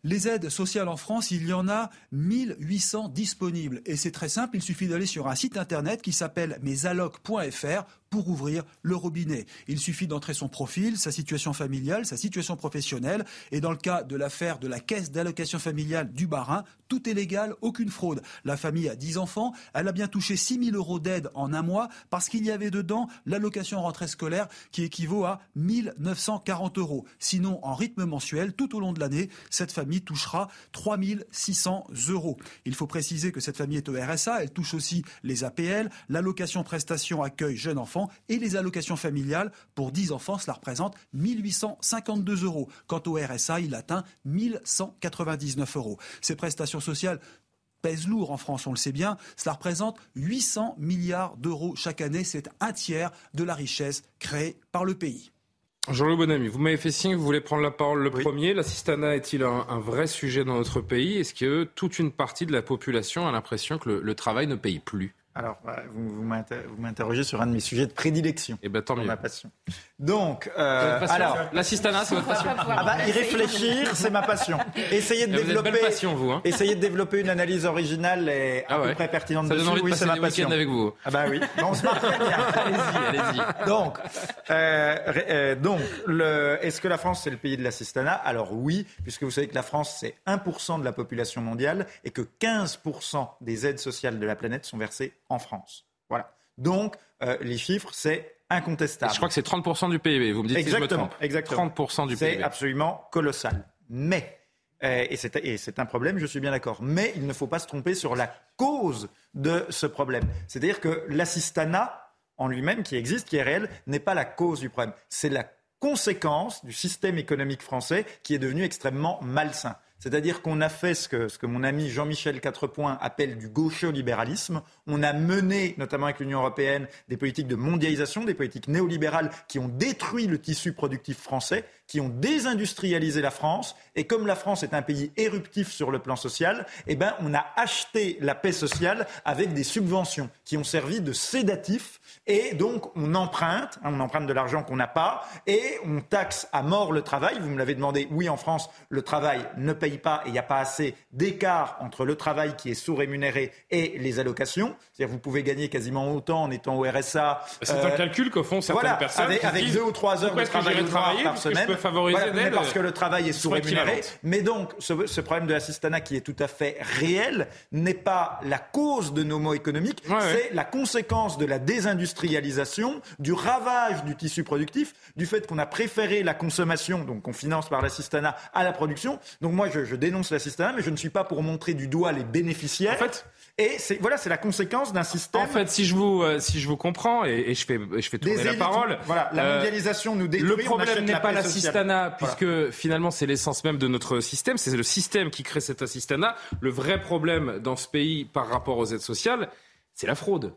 Les aides sociales en France, il y en a 1800 disponibles. Et c'est très simple, il suffit d'aller sur un site internet qui s'appelle mesalloc.fr pour ouvrir le robinet. Il suffit d'entrer son profil, sa situation familiale, sa situation professionnelle. Et dans le cas de l'affaire de la caisse d'allocation familiale du Barin, tout est légal, aucune fraude. La famille a 10 enfants, elle a bien touché 6 000 euros d'aide en un mois parce qu'il y avait dedans l'allocation rentrée scolaire qui équivaut à 1 940 euros. Sinon, en rythme mensuel, tout au long de l'année, cette famille touchera 3 600 euros. Il faut préciser que cette famille est au RSA, elle touche aussi les APL, l'allocation prestation accueil jeune enfant et les allocations familiales pour 10 enfants, cela représente 1852 euros. Quant au RSA, il atteint 1199 euros. Ces prestations sociales pèsent lourd en France, on le sait bien. Cela représente 800 milliards d'euros chaque année. C'est un tiers de la richesse créée par le pays. Jean-Louis Bonamy, vous m'avez fait signe que vous voulez prendre la parole le premier. L'assistanat est-il un, vrai sujet dans notre pays? Est-ce que toute une partie de la population a l'impression que le travail ne paye plus? Alors, bah, vous, vous m'interrogez sur un de mes sujets de prédilection. Et eh ben, tant mieux. Ma passion. Donc, euh, alors, l'assistanat, c'est votre passion. Ah bah, y réfléchir, c'est ma passion. Essayez de développer. passion, vous. Hein. Essayez de développer une analyse originale et à ah peu près pertinente Ça dessus. oui, c'est ma passion. avec vous. Ah bah oui. on se *laughs* allez-y, allez-y. Donc, euh, euh, donc, le, est-ce que la France c'est le pays de l'assistanat? Alors oui, puisque vous savez que la France c'est 1% de la population mondiale et que 15% des aides sociales de la planète sont versées en France. Voilà. Donc, euh, les chiffres, c'est incontestable. je crois que c'est 30% du PIB. Vous me dites exactement, si je me. Exactement. 30% du PIB. C'est absolument colossal. Mais, euh, et c'est un problème, je suis bien d'accord, mais il ne faut pas se tromper sur la cause de ce problème. C'est-à-dire que l'assistanat en lui-même, qui existe, qui est réel, n'est pas la cause du problème. C'est la conséquence du système économique français qui est devenu extrêmement malsain. C'est-à-dire qu'on a fait ce que, mon ami Jean-Michel Quatrepoint appelle du gaucho-libéralisme. On a mené, notamment avec l'Union européenne, des politiques de mondialisation, des politiques néolibérales qui ont détruit le tissu productif français, qui ont désindustrialisé la France. Et comme la France est un pays éruptif sur le plan social, eh ben, on a acheté la paix sociale avec des subventions qui ont servi de sédatifs. Et donc, on emprunte, hein, on emprunte de l'argent qu'on n'a pas, et on taxe à mort le travail. Vous me l'avez demandé, oui, en France, le travail ne paye pas et il n'y a pas assez d'écart entre le travail qui est sous-rémunéré et les allocations. C'est-à-dire vous pouvez gagner quasiment autant en étant au RSA. C'est un euh, calcul qu'au font certaines personnes. Avec, avec deux ou trois heures de travail par semaine. Favoriser voilà, parce que le travail est sous-rémunéré. Mais donc, ce, ce, problème de l'assistanat qui est tout à fait réel n'est pas la cause de nos maux économiques, c'est la conséquence de la désindustrialisation, du ravage du tissu productif, du fait qu'on a préféré la consommation, donc qu'on finance par l'assistanat, à la production. Donc moi, je, je dénonce l'assistanat, mais je ne suis pas pour montrer du doigt les bénéficiaires. En fait, et c'est voilà, c'est la conséquence d'un système. En fait, si je vous euh, si je vous comprends et, et je fais je fais tourner la parole. Voilà, la euh, mondialisation nous détruit. Le problème n'est pas l'assistanat, puisque finalement c'est l'essence même de notre système. C'est le système qui crée cet assistanat. Le vrai problème dans ce pays par rapport aux aides sociales, c'est la fraude.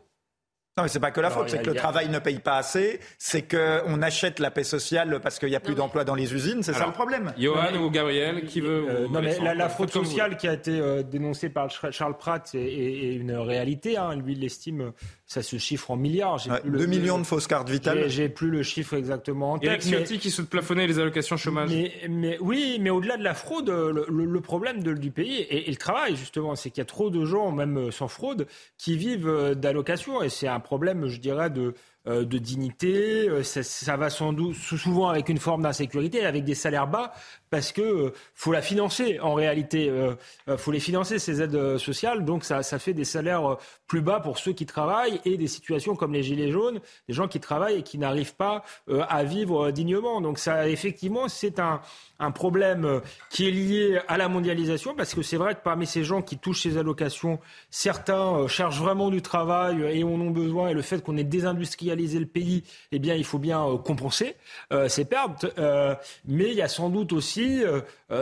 Non, mais c'est pas que la faute, c'est que le travail ne paye pas assez, c'est qu'on achète la paix sociale parce qu'il n'y a plus d'emplois dans les usines, c'est ça le problème. Johan ou Gabriel, qui veut. Euh, non, mais la, fraude sociale qui a été euh, dénoncée par Charles Pratt est, une réalité. Hein. Lui, il l'estime, ça se chiffre en milliards. 2 millions de fausses cartes vitales. J'ai plus le chiffre exactement en tête. Eric Ciotti qui se plafonnait les allocations chômage. Mais, oui, mais au-delà de la fraude, le, problème du pays et, et, le travail, justement, c'est qu'il y a trop de gens, même sans fraude, qui vivent d'allocations. Et c'est un problème, je dirais, de, euh, de dignité. Euh, ça, va sans doute souvent avec une forme d'insécurité, avec des salaires bas, parce que euh, faut la financer en réalité. Euh, faut les financer ces aides sociales, donc ça, fait des salaires plus bas pour ceux qui travaillent et des situations comme les gilets jaunes, des gens qui travaillent et qui n'arrivent pas à vivre dignement. Donc ça, effectivement, c'est un, un problème qui est lié à la mondialisation, parce que c'est vrai que parmi ces gens qui touchent ces allocations, certains cherchent vraiment du travail et en ont besoin, et le fait qu'on ait désindustrialisé le pays, eh bien, il faut bien euh, compenser euh, ces pertes. Euh, mais il y a sans doute aussi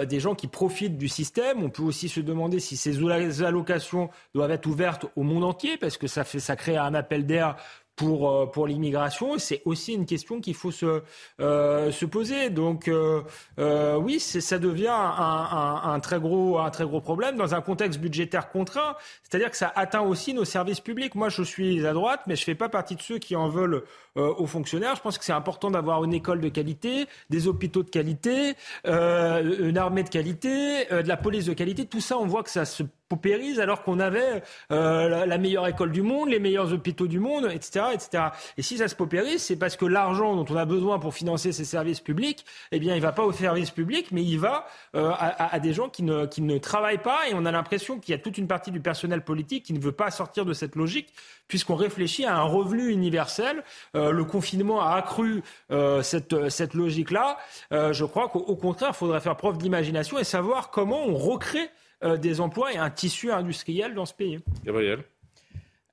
des gens qui profitent du système. On peut aussi se demander si ces allocations doivent être ouvertes au monde entier, parce que ça, fait, ça crée un appel d'air pour, euh, pour l'immigration. C'est aussi une question qu'il faut se, euh, se poser. Donc euh, euh oui, ça devient un, un, un, très gros, un très gros problème dans un contexte budgétaire contraint. C'est-à-dire que ça atteint aussi nos services publics. Moi, je suis à droite, mais je fais pas partie de ceux qui en veulent euh, aux fonctionnaires. Je pense que c'est important d'avoir une école de qualité, des hôpitaux de qualité, euh, une armée de qualité, de la police de qualité. Tout ça, on voit que ça se paupérise alors qu'on avait euh, la, meilleure école du monde, les meilleurs hôpitaux du monde, etc., etc. Et si ça se paupérise, c'est parce que l'argent dont on a besoin pour financer ces services publics, eh bien, il va pas aux services publics, mais il va euh, à, à, des gens qui ne, qui ne travaillent pas. Et on a l'impression qu'il y a toute une partie du personnel politique qui ne veut pas sortir de cette logique, puisqu'on réfléchit à un revenu universel. Euh, le confinement a accru euh, cette, cette logique-là. Euh, je crois qu'au contraire, il faudrait faire preuve d'imagination et savoir comment on recrée des emplois et un tissu industriel dans ce pays.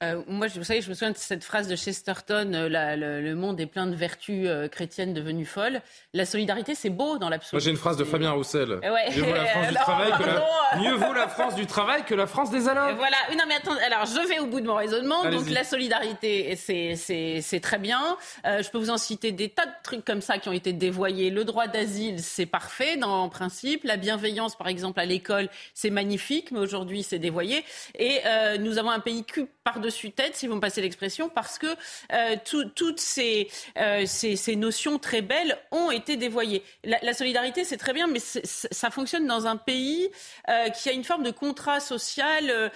Euh, moi, vous savez, je me souviens de cette phrase de Chesterton euh, le, monde est plein de vertus euh, chrétiennes devenues folles. La solidarité, c'est beau dans l'absolu. Moi, j'ai une phrase de Fabien Roussel. Mieux vaut la France *laughs* du travail que la... *laughs* Mieux vaut la France du travail que la France des allocs. Voilà. Non, mais attends. Alors, je vais au bout de mon raisonnement. Donc, la solidarité, c'est très bien. je peux vous en citer des tas de trucs comme ça qui ont été dévoyés. Le droit d'asile, c'est parfait dans le principe. La bienveillance, par exemple, à l'école, c'est magnifique, mais aujourd'hui, c'est dévoyé. Et nous avons un pays cul par dessus tête, si vous me passez l'expression, parce que euh, toutes euh, ces, notions très belles ont été dévoyées. La, solidarité, c'est très bien, mais ça fonctionne dans un pays euh, qui a une forme de contrat social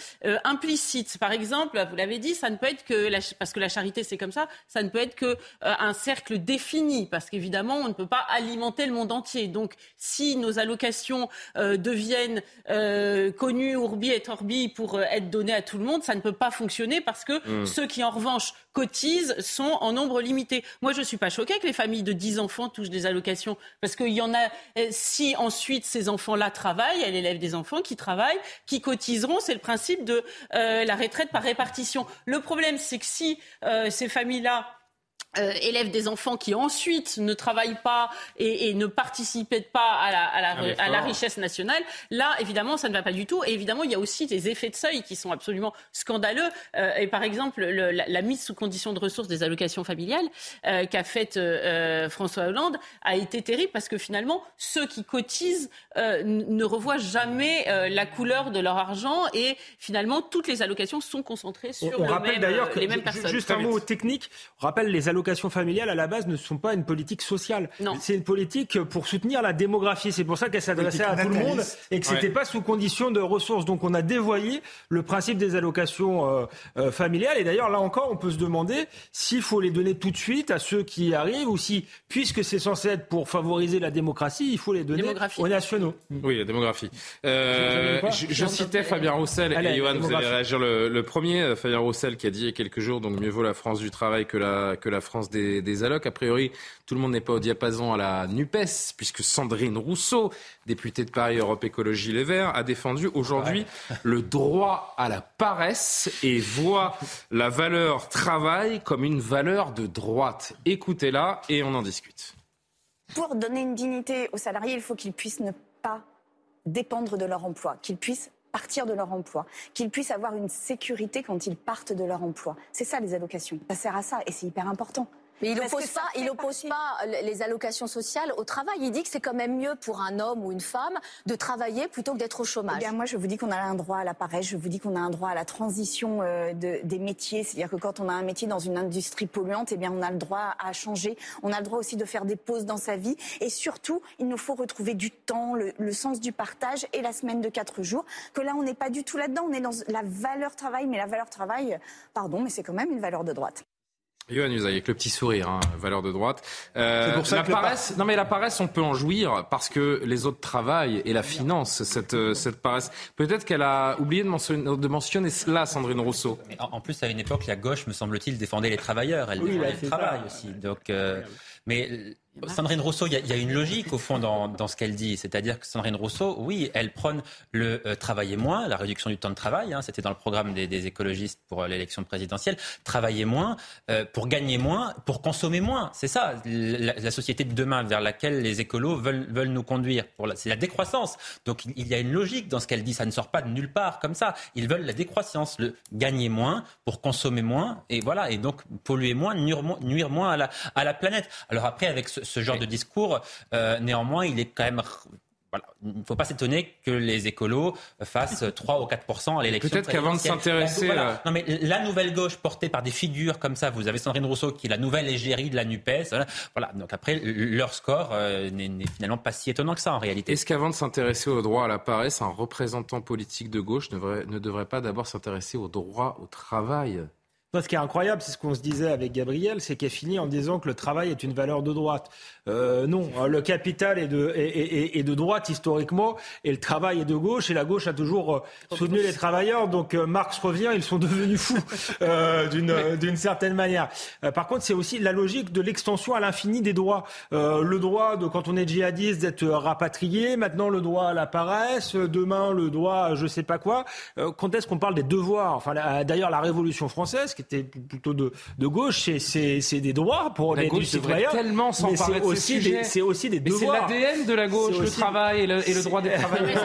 implicite. Par exemple, vous l'avez dit, ça ne peut être que, parce que la charité, c'est comme ça, ça ne peut être que un cercle défini, parce qu'évidemment, on ne peut pas alimenter le monde entier. Donc, si nos allocations deviennent connues, ourbi et torbi, pour être données à tout le monde, ça ne peut pas fonctionner parce que hmm. ceux qui, en revanche, cotisent sont en nombre limité. Moi, je ne suis pas choquée que les familles de 10 enfants touchent des allocations parce qu'il y en a, euh, si ensuite ces enfants-là travaillent, elle élève des enfants qui travaillent, qui cotiseront, c'est le principe de euh, la retraite par répartition. Le problème, c'est que si euh, ces familles-là euh, élèvent des enfants qui ensuite ne travaillent pas et, et ne participent pas à la, à, la, à la, richesse nationale, là, évidemment, ça ne va pas du tout. Et évidemment, il y a aussi des effets de seuil qui sont absolument scandaleux. Euh, et par exemple, le, la, la, mise sous condition de ressources des allocations familiales euh, qu'a faite euh, François Hollande a été terrible parce que finalement, ceux qui cotisent euh, ne revoient jamais la couleur de leur argent et finalement, toutes les allocations sont concentrées sur on, on le rappelle même, que, les mêmes personnes. Juste un mot technique, on rappelle les allocations allocations familiales, à la base, ne sont pas une politique sociale. C'est une politique pour soutenir la démographie. C'est pour ça qu'elle s'adressait à tout le monde et que c'était pas sous condition de ressources. Donc on a dévoyé le principe des allocations euh, euh, familiales. Et d'ailleurs, là encore, on peut se demander s'il faut les donner tout de suite à ceux qui arrivent ou si, puisque c'est censé être pour favoriser la démocratie, il faut les donner aux nationaux. Oui, la démographie. Euh, je, citais Fabien Roussel et Johan, vous allez réagir le, premier. Fabien Roussel qui a dit il y a quelques jours, donc mieux vaut la France du travail que la, que la France des, des allocs. A priori, tout le monde n'est pas au diapason à la NUPES, puisque Sandrine Rousseau, députée de Paris Europe Écologie Les Verts, a défendu aujourd'hui *laughs* le droit à la paresse et voit la valeur travail comme une valeur de droite. Écoutez-la et on en discute. Pour donner une dignité aux salariés, il faut qu'ils puissent ne pas dépendre de leur emploi, qu'ils puissent partir de leur emploi, qu'ils puissent avoir une sécurité quand ils partent de leur emploi. C'est ça les allocations. Ça sert à ça et c'est hyper important. Mais il n'oppose pas, il oppose pas les allocations sociales au travail. Il dit que c'est quand même mieux pour un homme ou une femme de travailler plutôt que d'être au chômage. Eh bien, moi, je vous dis qu'on a un droit à la paresse. Je vous dis qu'on a un droit à la transition euh, de, des métiers. C'est-à-dire que quand on a un métier dans une industrie polluante, eh bien, on a le droit à changer. On a le droit aussi de faire des pauses dans sa vie. Et surtout, il nous faut retrouver du temps, le, le sens du partage et la semaine de quatre jours. Que là, on n'est pas du tout là-dedans. On est dans la valeur travail, mais la valeur travail, pardon, mais c'est quand même une valeur de droite. Yohann avec le petit sourire, hein, valeur de droite. Euh, pour ça la paresse, non mais la paresse, on peut en jouir parce que les autres travaillent et la finance cette euh, cette paresse. Peut-être qu'elle a oublié de mentionner, de mentionner cela, Sandrine Rousseau. En, plus, à une époque, la gauche, me semble-t-il, défendait les travailleurs. Elle défendait le travail aussi. Donc, euh, mais Sandrine Rousseau, il y, a une logique au fond dans, ce qu'elle dit. C'est-à-dire que Sandrine Rousseau, oui, elle prône le euh, travailler moins, la réduction du temps de travail. Hein, C'était dans le programme des, écologistes pour euh, l'élection présidentielle. Travailler moins, euh, pour gagner moins, pour consommer moins. C'est ça, la, société de demain vers laquelle les écolos veulent, nous conduire. C'est la décroissance. Donc il y a une logique dans ce qu'elle dit. Ça ne sort pas de nulle part comme ça. Ils veulent la décroissance, le gagner moins pour consommer moins. Et voilà. Et donc polluer moins, nuire, nuire moins à la, à la planète. Alors après, avec ce, ce genre de discours. Euh, néanmoins, il est quand même voilà. Il ne faut pas s'étonner que les écolos fassent 3 ou 4 à l'élection. Peut-être qu'avant de s'intéresser. Euh, non, mais la nouvelle gauche portée par des figures comme ça, vous avez Sandrine Rousseau qui est la nouvelle égérie de la NUPES. Voilà. Donc après, leur score euh, n'est finalement pas si étonnant que ça en réalité. Est-ce qu'avant de s'intéresser au droit à la paresse, un représentant politique de gauche ne devrait, ne devrait pas d'abord s'intéresser au droit au travail? Ce qui est incroyable, c'est ce qu'on se disait avec Gabriel, c'est qu'elle finit en disant que le travail est une valeur de droite. Euh, non, le capital est de, est, est, de droite historiquement, et le travail est de gauche, et la gauche a toujours euh, soutenu les travailleurs. Donc euh, Marx revient, ils sont devenus fous *laughs* euh, d'une certaine manière. par contre, c'est aussi la logique de l'extension à l'infini des droits. le droit de, quand on est djihadiste, d'être rapatrié, maintenant le droit à la paresse, demain le droit à je sais pas quoi. quand est-ce qu'on parle des devoirs? Enfin, d'ailleurs, la Révolution française, était plutôt de, de gauche, c'est des droits pour la les gauche citoyens. tellement s'emparer c'est aussi, des, c'est aussi des devoirs. C'est l'ADN de la gauche, le travail et le, et le droit des *laughs* travailleurs.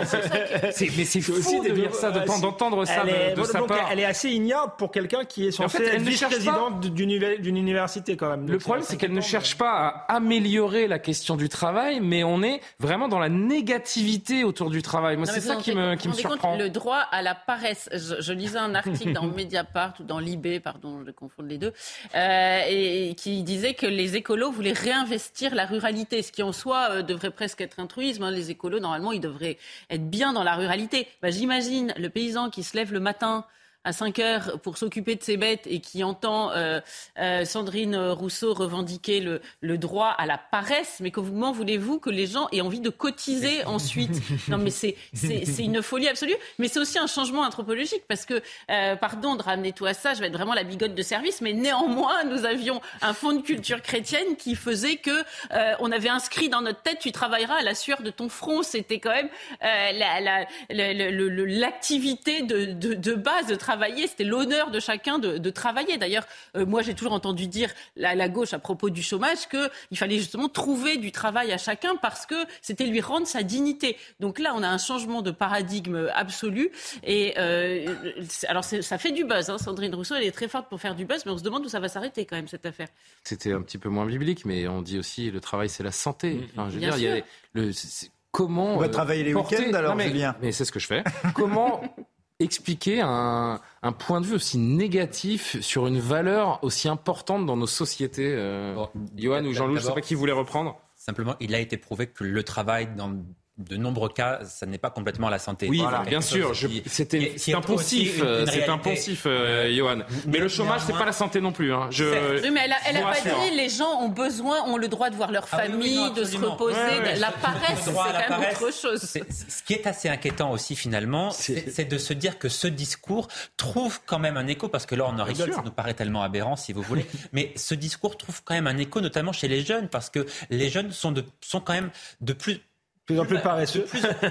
mais c'est fou aussi de dire ça, d'entendre ça elle de, sa part. Elle est assez ignoble pour quelqu'un qui est censé être vice-présidente d'une université quand même. Le problème, c'est qu'elle ne cherche pas à améliorer la question du travail, mais on est vraiment dans la négativité autour du travail. Moi, c'est ça qui me, qui me surprend. Le droit à la paresse. Je, lisais un article dans *laughs* Mediapart ou dans Libé, pardon, je confonds les deux, euh, et, qui disait que les écolos voulaient réinvestir la ruralité, ce qui en soi euh, devrait presque être un truisme. Hein. Les écolos, normalement, ils devraient être bien dans la ruralité. Bah, J'imagine le paysan qui se lève le matin à 5 heures pour s'occuper de ses bêtes et qui entend euh, euh, Sandrine Rousseau revendiquer le, le, droit à la paresse, mais comment voulez-vous que les gens aient envie de cotiser *laughs* ensuite? Non, mais c'est une folie absolue. Mais c'est aussi un changement anthropologique parce que, euh, pardon de ramener tout à ça, je vais être vraiment la bigote de service, mais néanmoins, nous avions un fond de culture chrétienne qui faisait que on avait inscrit dans notre tête, tu travailleras à la sueur de ton front. C'était quand même l'activité la, la, de, de, de base de travail c'était l'honneur de chacun de, travailler. D'ailleurs, euh, moi, j'ai toujours entendu dire à la gauche à propos du chômage qu'il fallait justement trouver du travail à chacun parce que c'était lui rendre sa dignité. Donc là, on a un changement de paradigme absolu. Et euh, alors, ça fait du buzz. Hein. Sandrine Rousseau, elle est très forte pour faire du buzz, mais on se demande où ça va s'arrêter quand même cette affaire. C'était un petit peu moins biblique, mais on dit aussi le travail, c'est la santé. Enfin, je veux dire, il y a le, comment on va travailler les week-ends alors, mais, Julien. Mais c'est ce que je fais. comment *laughs* expliquer un, point de vue aussi négatif sur une valeur aussi importante dans nos sociétés euh, Johan ou Jean-Louis, je ne sais pas qui voulait reprendre. Simplement, il a été prouvé que le travail dans de nombreux cas, ça n'est pas complètement la santé. Oui, bien sûr. C'était c'est impulsif, c'est impulsif, euh, Johan. Mais, le chômage, c'est pas la santé non plus. Hein. Je, oui, mais elle, a, pas dit les gens ont besoin, ont le droit de voir leur ah famille, de se reposer. la paresse, c'est quand même autre chose. Ce qui est assez inquiétant aussi finalement, c'est de se dire que ce discours trouve quand même un écho, parce que là on en rigole, ça nous paraît tellement aberrant si vous voulez, *laughs* mais ce discours trouve quand même un écho, notamment chez les jeunes, parce que les jeunes sont, de, sont quand même de plus plus en plus paresseux.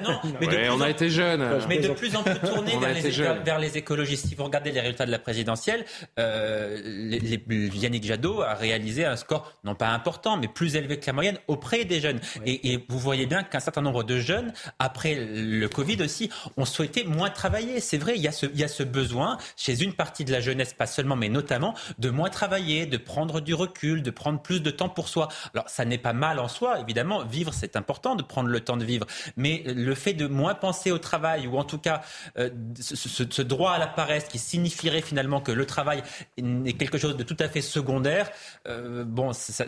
non, mais on a été jeunes. Mais de plus en plus *laughs* tournés *laughs* vers les, vers les, écologistes. Si vous regardez les résultats de la présidentielle, euh, les, Yannick Jadot a réalisé un score non pas important, mais plus élevé que la moyenne auprès des jeunes. Et, et, vous voyez bien qu'un certain nombre de jeunes, après le Covid aussi, ont souhaité moins travailler. C'est vrai, il y, a ce, il y a ce besoin chez une partie de la jeunesse, pas seulement, mais notamment, de moins travailler, de prendre du recul, de prendre plus de temps pour soi. Alors, ça n'est pas mal en soi, évidemment. Vivre, c'est important de prendre le temps de vivre. Mais le fait de moins penser au travail, ou en tout cas euh, ce, droit à la paresse qui signifierait finalement que le travail est quelque chose de tout à fait secondaire, euh, bon, ce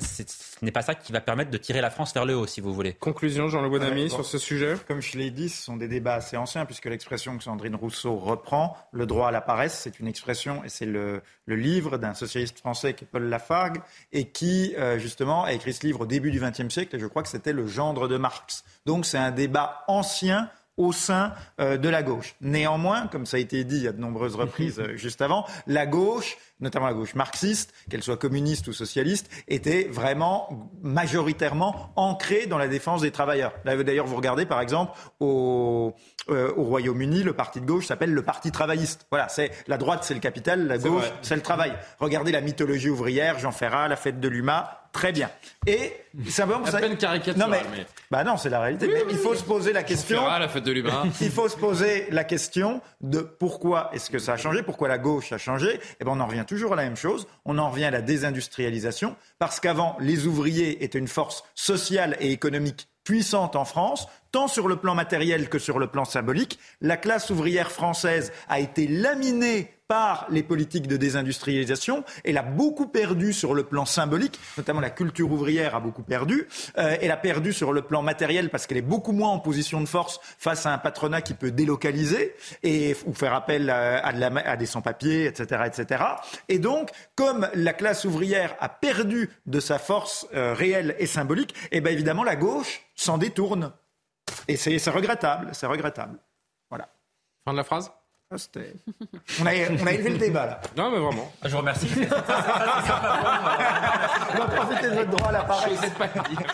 n'est pas ça qui va permettre de tirer la France vers le haut, si vous voulez. Conclusion, Jean-Le Bonamy, sur ce sujet Comme je l'ai dit, ce sont des débats assez anciens, puisque l'expression que Sandrine Rousseau reprend, le droit à la paresse, c'est une expression, et c'est le, livre d'un socialiste français qui est Paul Lafargue, et qui, euh, justement, a écrit ce livre au début du XXe siècle, et je crois que c'était le gendre de Marx. Donc c'est un débat ancien au sein euh, de la gauche. Néanmoins, comme ça a été dit à de nombreuses *laughs* reprises euh, juste avant, la gauche, notamment la gauche marxiste, qu'elle soit communiste ou socialiste, était vraiment majoritairement ancrée dans la défense des travailleurs. D'ailleurs, vous regardez par exemple au, euh, au Royaume-Uni, le parti de gauche s'appelle le Parti travailliste. Voilà, c'est la droite, c'est le capital, la gauche, c'est le travail. Regardez la mythologie ouvrière, Jean Ferrat, la fête de l'UMA, Très bien. Et simplement, ça... peine caricature. Non mais, bah non, c'est la réalité. mais il faut se poser la question. la fête de *laughs* il faut se poser la question de pourquoi est-ce que ça a changé, pourquoi la gauche a changé. Et eh ben on en revient toujours à la même chose. On en revient à la désindustrialisation parce qu'avant les ouvriers étaient une force sociale et économique puissante en France, tant sur le plan matériel que sur le plan symbolique. La classe ouvrière française a été laminée par les politiques de désindustrialisation. Elle a beaucoup perdu sur le plan symbolique, notamment la culture ouvrière a beaucoup perdu. Euh, elle a perdu sur le plan matériel parce qu'elle est beaucoup moins en position de force face à un patronat qui peut délocaliser et ou faire appel à, des sans-papiers, etc., etc. Et donc, comme la classe ouvrière a perdu de sa force euh, réelle et symbolique, eh bien évidemment la gauche s'en détourne. Et c'est regrettable, c'est regrettable. Voilà. Fin de la phrase? Ah, on, a, on a élevé le débat là. Non mais vraiment. Je vous remercie. *laughs* on va profiter de votre droit à l'appareil.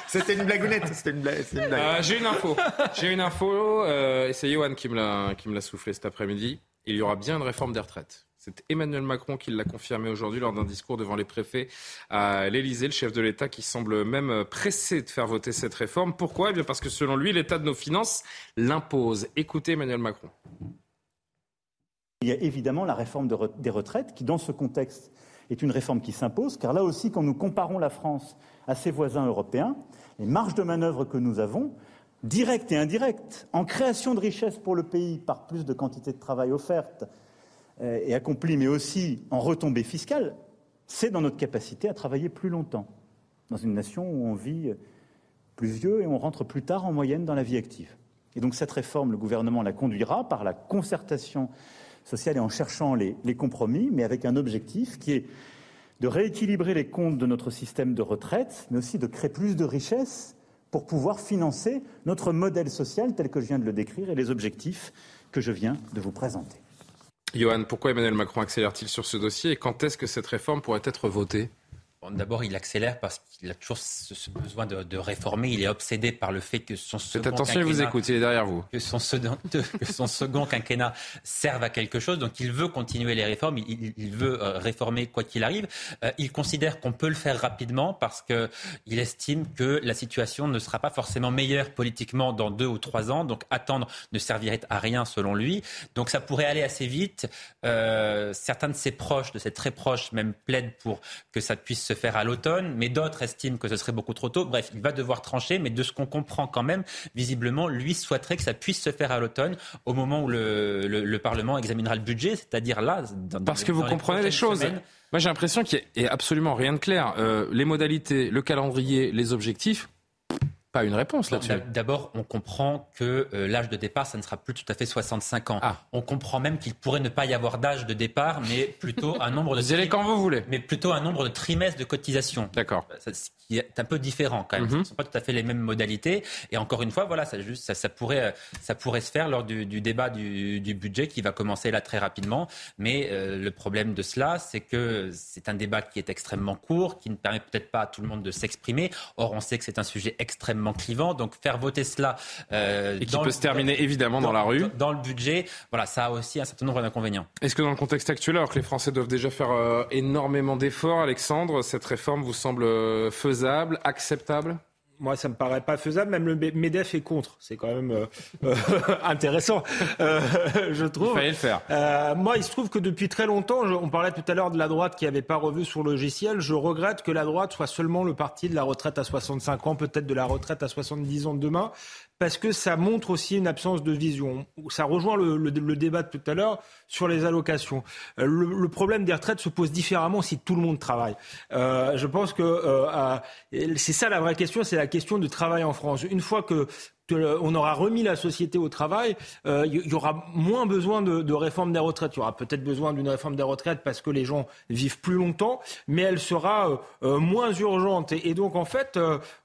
C'était une blagounette. Une euh, J'ai une info. J'ai une info. Euh, et c'est Johan qui me l'a soufflé cet après-midi. Il y aura bien une réforme des retraites. C'est Emmanuel Macron qui l'a confirmé aujourd'hui lors d'un discours devant les préfets à l'Elysée, le chef de l'État qui semble même pressé de faire voter cette réforme. Pourquoi? Eh bien Parce que selon lui, l'état de nos finances l'impose. Écoutez Emmanuel Macron. Il y a évidemment la réforme des retraites qui, dans ce contexte, est une réforme qui s'impose, car là aussi, quand nous comparons la France à ses voisins européens, les marges de manœuvre que nous avons, directes et indirectes, en création de richesses pour le pays par plus de quantité de travail offerte et accomplie, mais aussi en retombées fiscales, c'est dans notre capacité à travailler plus longtemps, dans une nation où on vit plus vieux et on rentre plus tard en moyenne dans la vie active. Et donc cette réforme, le gouvernement la conduira par la concertation sociale et en cherchant les, compromis, mais avec un objectif qui est de rééquilibrer les comptes de notre système de retraite, mais aussi de créer plus de richesses pour pouvoir financer notre modèle social tel que je viens de le décrire et les objectifs que je viens de vous présenter. Johan, pourquoi Emmanuel Macron accélère-t-il sur ce dossier et quand est-ce que cette réforme pourrait être votée? D'abord, il accélère parce qu'il a toujours ce, besoin de, réformer. Il est obsédé par le fait que son second attention, il vous écoute, il est derrière vous. Que son, second, que son second quinquennat serve à quelque chose. Donc, il veut continuer les réformes. Il, veut euh, réformer quoi qu'il arrive. Euh, il considère qu'on peut le faire rapidement parce que il estime que la situation ne sera pas forcément meilleure politiquement dans deux ou trois ans. Donc, attendre ne servirait à rien selon lui. Donc, ça pourrait aller assez vite. Euh, certains de ses proches, de ses très proches, même plaident pour que ça puisse se se faire à l'automne, mais d'autres estiment que ce serait beaucoup trop tôt. Bref, il va devoir trancher, mais de ce qu'on comprend quand même, visiblement, lui souhaiterait que ça puisse se faire à l'automne, au moment où le, Parlement examinera le budget, c'est-à-dire là. Parce que vous comprenez les choses. Moi, j'ai l'impression qu'il n'y a absolument rien de clair. Euh, les modalités, le calendrier, les objectifs, pas une réponse là-dessus. D'abord, on comprend que euh, l'âge de départ, ça ne sera plus tout à fait 65 ans. Ah. On comprend même qu'il pourrait ne pas y avoir d'âge de départ, mais plutôt un nombre de. *laughs* Vous allez quand vous voulez. Mais plutôt un nombre de trimestres de cotisation. D'accord. Ce qui est un peu différent quand même. Ce ne sont pas tout à fait les mêmes modalités. Et encore une fois, voilà, ça, juste, ça, pourrait, euh, ça pourrait se faire lors du, débat du, budget qui va commencer là très rapidement. Mais euh, le problème de cela, c'est que c'est un débat qui est extrêmement court, qui ne permet peut-être pas à tout le monde de s'exprimer. Or, on sait que c'est un sujet extrêmement clivant. Donc faire voter cela euh, et qui peut se terminer évidemment dans, la rue, dans, le budget, voilà, ça a aussi un certain nombre d'inconvénients. Est-ce que dans le contexte actuel, alors que les Français doivent déjà faire euh, énormément d'efforts, Alexandre, cette réforme vous semble euh, faisable, acceptable? Moi, ça me paraît pas faisable. Même le Medef est contre. C'est quand même euh, *laughs* euh, intéressant, euh, *laughs* je trouve. Il fallait le faire. moi, il se trouve que depuis très longtemps, on parlait tout à l'heure de la droite qui n'avait pas revu son logiciel. Je regrette que la droite soit seulement le parti de la retraite à 65 ans, peut-être de la retraite à 70 ans demain parce que ça montre aussi une absence de vision. Ça rejoint le, débat de tout à l'heure sur les allocations. Euh, le, problème des retraites se pose différemment si tout le monde travaille. Euh, je pense que euh, c'est ça la vraie question, c'est la question du travail en France. Une fois que on aura remis la société au travail, il y aura moins besoin de, réforme des retraites. Il y aura peut-être besoin d'une réforme des retraites parce que les gens vivent plus longtemps, mais elle sera moins urgente. Et, donc, en fait,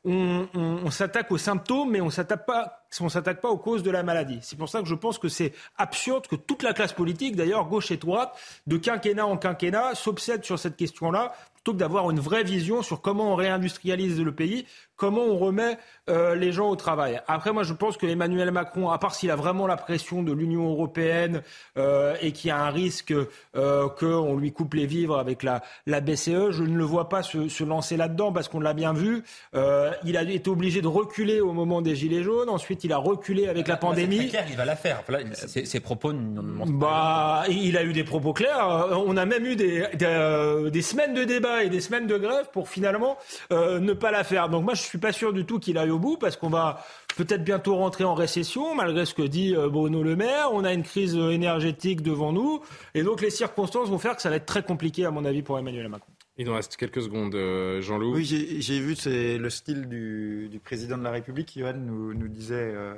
on, s'attaque aux symptômes, mais on s'attaque pas on s'attaque pas aux causes de la maladie. C'est pour ça que je pense que c'est absurde que toute la classe politique, d'ailleurs gauche et droite, de quinquennat en quinquennat, s'obsède sur cette question-là, plutôt que d'avoir une vraie vision sur comment on réindustrialise le pays, comment on remet euh, les gens au travail. Après, moi, je pense que Emmanuel Macron, à part s'il a vraiment la pression de l'Union européenne euh, et qu'il y a un risque euh, qu'on lui coupe les vivres avec la, la BCE, je ne le vois pas se, se lancer là-dedans parce qu'on l'a bien vu. Euh, il a été obligé de reculer au moment des Gilets jaunes. Ensuite, il a reculé avec la pandémie. Très clair, il va la faire. ses, propos ne bah, Il a eu des propos clairs. On a même eu des, des, des, semaines de et des semaines de grève pour finalement ne pas la faire. Donc moi, je je suis pas sûr du tout qu'il aille au bout parce qu'on va peut-être bientôt rentrer en récession, malgré ce que dit euh, Bruno Le Maire. On a une crise énergétique devant nous. Et donc les circonstances vont faire que ça va être très compliqué, à mon avis, pour Emmanuel Macron. Il nous reste quelques secondes, euh, Jean-Loup. Oui, j'ai vu c'est le style du, président de la République. Nous, nous disait euh,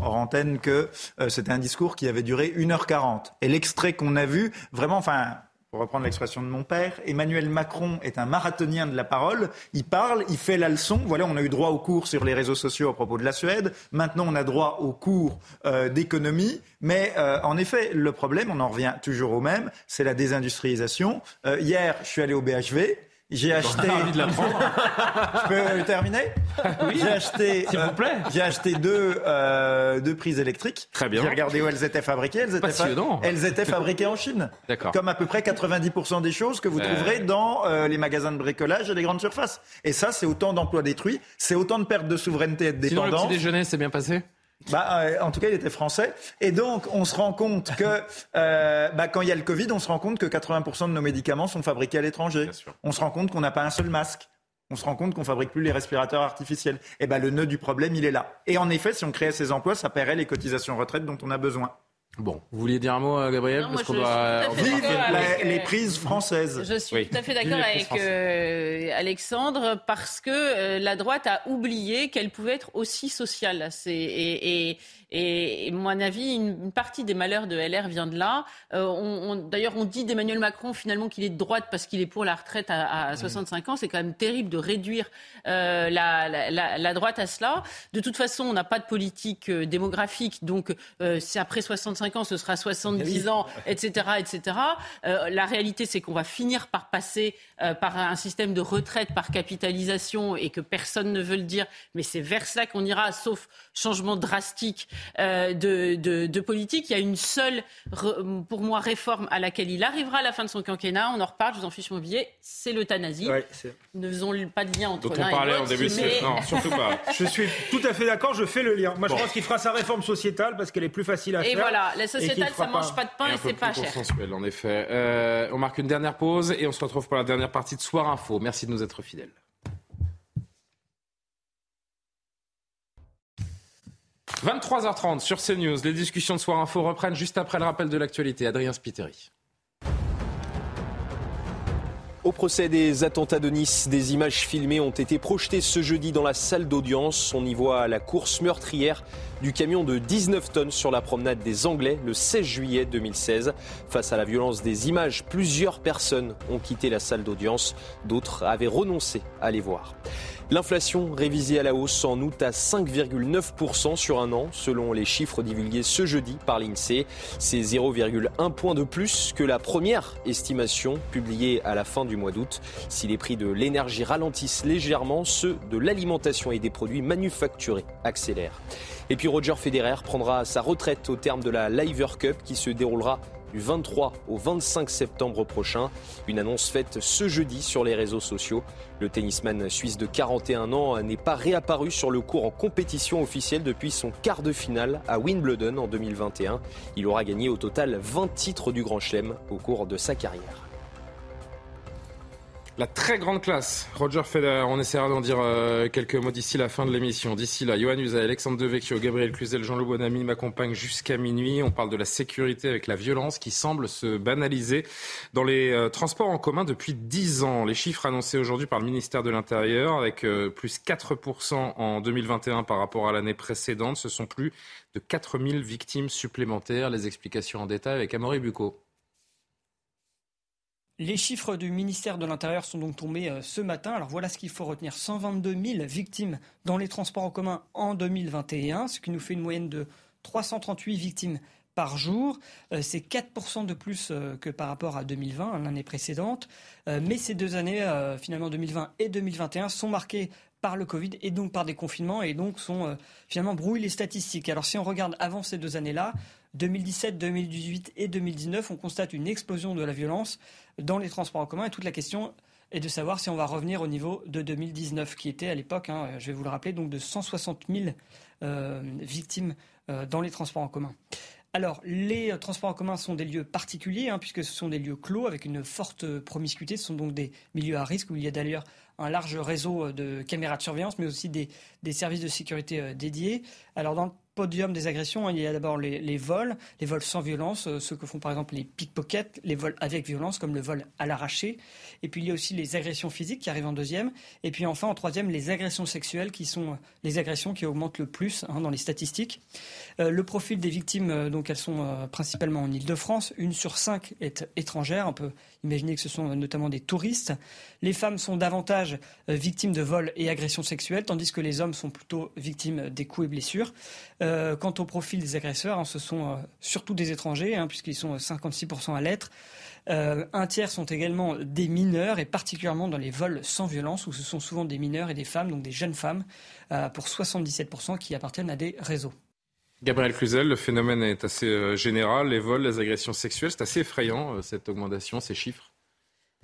hors antenne que c'était un discours qui avait duré 1h40. Et l'extrait qu'on a vu, vraiment, enfin, pour reprendre l'expression de mon père, Emmanuel Macron est un marathonien de la parole. Il parle, il fait la leçon. Voilà, on a eu droit aux cours sur les réseaux sociaux à propos de la Suède. Maintenant, on a droit aux cours euh, d'économie. Mais euh, en effet, le problème, on en revient toujours au même, c'est la désindustrialisation. Euh, hier, je suis allé au BHV. J'ai acheté. de la *laughs* Je peux terminer Oui. J'ai acheté. S'il vous plaît. Euh, j'ai acheté deux, euh, deux prises électriques. Très bien. J'ai regardé où elles étaient fabriquées. Elles étaient, elles étaient fabriquées en Chine. D'accord. Comme à peu près 90% des choses que vous trouverez dans euh, les magasins de bricolage et les grandes surfaces. Et ça, c'est autant d'emplois détruits, c'est autant de pertes de souveraineté et de dépendance. Sinon, le petit déjeuner s'est bien passé? Bah, euh, en tout cas, il était français. Et donc, on se rend compte que *laughs* euh, bah, quand il y a le Covid, on se rend compte que 80% de nos médicaments sont fabriqués à l'étranger. On se rend compte qu'on n'a pas un seul masque. On se rend compte qu'on fabrique plus les respirateurs artificiels. Et ben, le nœud du problème, il est là. Et en effet, si on créait ces emplois, ça paierait les cotisations retraite dont on a besoin. Bon, vous vouliez dire un mot, euh, Gabriel Parce qu'on doit vivre les prises françaises. Je suis tout à fait d'accord avec euh, Alexandre parce que euh, la droite a oublié qu'elle pouvait être aussi sociale. Et, et, et, à mon avis, une, partie des malheurs de LR vient de là. Euh, d'ailleurs, on dit d'Emmanuel Macron finalement qu'il est de droite parce qu'il est pour la retraite à, 65 ans. C'est quand même terrible de réduire euh, la, droite à cela. De toute façon, on n'a pas de politique euh, démographique, donc c'est après 65 ans, ce sera 70 ans, etc., etc. la réalité, c'est qu'on va finir par passer par un système de retraite par capitalisation et que personne ne veut le dire, mais c'est vers cela qu'on ira, sauf changement drastique euh, de, politique. Il y a une seule, pour moi, réforme à laquelle il arrivera à la fin de son quinquennat. On en reparle, je vous en fiche mon billet. C'est l'euthanasie. ne faisons pas de lien entre l'un et l'autre. en début Non, *laughs* surtout pas. Je suis tout à fait d'accord, je fais le lien. Moi, je pense qu'il fera sa réforme sociétale parce qu'elle est plus facile à et faire. Voilà. La sociétale, ça mange pas de pain et, c'est pas cher. En effet. Euh, on marque une dernière pause et on se retrouve pour la dernière partie de Soir Info. Merci de nous être fidèles. 23h30 sur CNews. Les discussions de Soir Info reprennent juste après le rappel de l'actualité. Adrien Spiteri. Au procès des attentats de Nice, des images filmées ont été projetées ce jeudi dans la salle d'audience. On y voit la course meurtrière du camion de 19 tonnes sur la promenade des Anglais le 16 juillet 2016. Face à la violence des images, plusieurs personnes ont quitté la salle d'audience. D'autres avaient renoncé à les voir. L'inflation révisée à la hausse en août à 5,9% sur un an, selon les chiffres divulgués ce jeudi par l'INSEE. C'est 0,1 point de plus que la première estimation publiée à la fin du mois d'août. Si les prix de l'énergie ralentissent légèrement, ceux de l'alimentation et des produits manufacturés accélèrent. Et puis Roger Federer prendra sa retraite au terme de la Liver Cup qui se déroulera du 23 au 25 septembre prochain. Une annonce faite ce jeudi sur les réseaux sociaux. Le tennisman suisse de 41 ans n'est pas réapparu sur le cours en compétition officielle depuis son quart de finale à Wimbledon en 2021. Il aura gagné au total 20 titres du Grand Chelem au cours de sa carrière. La très grande classe. Roger Federer, on essaiera d'en dire euh, quelques mots d'ici la fin de l'émission. D'ici là, Johan Usa, Alexandre Devecchio, Gabriel Cluzel, Jean-Loup Bonamy m'accompagnent jusqu'à minuit. On parle de la sécurité avec la violence qui semble se banaliser dans les euh, transports en commun depuis 10 ans. Les chiffres annoncés aujourd'hui par le ministère de l'Intérieur, avec euh, plus 4% en 2021 par rapport à l'année précédente, ce sont plus de 4000 victimes supplémentaires. Les explications en détail avec Amaury Bucco. Les chiffres du ministère de l'Intérieur sont donc tombés euh, ce matin. Alors voilà ce qu'il faut retenir. 122 000 victimes dans les transports en commun en 2021, ce qui nous fait une moyenne de 338 victimes par jour. Euh, c'est 4% de plus euh, que par rapport à 2020, l'année précédente. Mais ces deux années, finalement 2020 et 2021, sont marquées par le Covid et donc par des confinements et donc sont finalement brouillent les statistiques. Alors si on regarde avant ces deux années-là, 2017, 2018 et 2019, on constate une explosion de la violence dans les transports en commun. Et toute la question est de savoir si on va revenir au niveau de 2019, qui était à l'époque, hein, je vais vous le rappeler, donc de 160 000 euh, victimes euh, dans les transports en commun. Alors, les euh, transports en commun sont des lieux particuliers, hein, puisque ce sont des lieux clos avec une forte promiscuité. Ce sont donc des milieux à risque où il y a d'ailleurs un large réseau de caméras de surveillance, mais aussi des, des services de sécurité dédiés. Alors, dans le podium des agressions, il y a d'abord les, vols, les vols sans violence, euh, ceux que font par exemple les pickpockets, les vols avec violence, comme le vol à l'arraché. Et puis il y a aussi les agressions physiques qui arrivent en deuxième. Et puis enfin, en troisième, les agressions sexuelles qui sont euh, les agressions qui augmentent le plus hein, dans les statistiques. Euh, le profil des victimes, donc elles sont principalement en Ile-de-France. Une sur cinq est étrangère. On peut imaginer que ce sont notamment des touristes. Les femmes sont davantage victimes de vols et agressions sexuelles, tandis que les hommes sont plutôt victimes des coups et blessures. Euh, quant au profil des agresseurs, hein, ce sont euh, surtout des étrangers, hein, puisqu'ils sont 56% à l'être. Euh, un tiers sont également des mineurs, et particulièrement dans les vols sans violence, où ce sont souvent des mineurs et des femmes, donc des jeunes femmes, pour 77% qui appartiennent à des réseaux. Gabriel Cluzel, le phénomène est assez général. Les vols, les agressions sexuelles, c'est assez effrayant, cette augmentation, ces chiffres.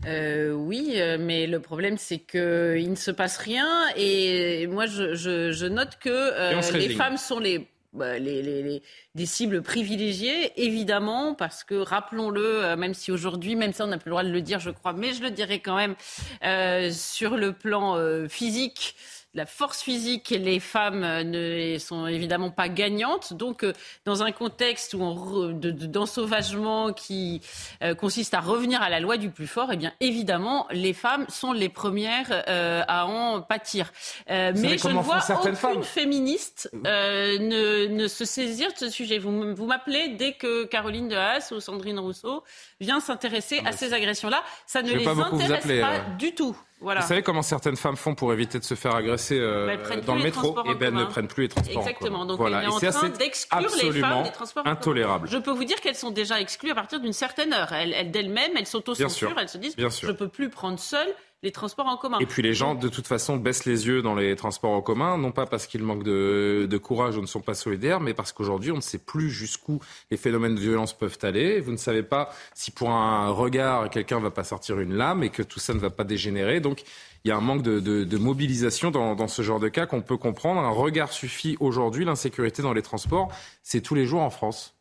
oui, mais le problème c'est qu'il ne se passe rien et moi je, note que les femmes sont les bah, les, des cibles privilégiées, évidemment, parce que rappelons-le, euh, même si aujourd'hui, même ça on n'a plus le droit de le dire, je crois, mais je le dirais quand même, euh, sur le plan euh, physique, la force physique, les femmes euh, ne sont évidemment pas gagnantes. Donc, euh, dans un contexte où d'ensauvagement qui euh, consiste à revenir à la loi du plus fort, eh bien, évidemment, les femmes sont les premières à en pâtir. mais je ne vois aucune femmes féministe ne, ne, se saisir de ce sujet. Vous, vous m'appelez dès que Caroline de Haas ou Sandrine Rousseau vient s'intéresser à ces agressions-là. Ça ne les intéresse pas du tout. Vous savez comment certaines femmes font pour éviter de se faire agresser euh, bah, dans le métro Et ben, elles ne prennent plus les transports Exactement. Donc voilà. elle est en train d'exclure les femmes des transports intolérable. Je peux vous dire qu'elles sont déjà exclues à partir d'une certaine heure. Elles, d'elles-mêmes, elles s'autocensurent, elles se disent je ne peux plus prendre seule les transports en commun. Et puis les gens, de toute façon, baissent les yeux dans les transports en commun, non pas parce qu'ils manquent de, courage ou ne sont pas solidaires, mais parce qu'aujourd'hui, on ne sait plus jusqu'où les phénomènes de violence peuvent aller. Vous ne savez pas si pour un regard, quelqu'un ne va pas sortir une lame et que tout ça ne va pas dégénérer. Donc, il y a un manque de, mobilisation dans, dans, ce genre de cas qu'on peut comprendre. Un regard suffit aujourd'hui. L'insécurité dans les transports, c'est tous les jours en France.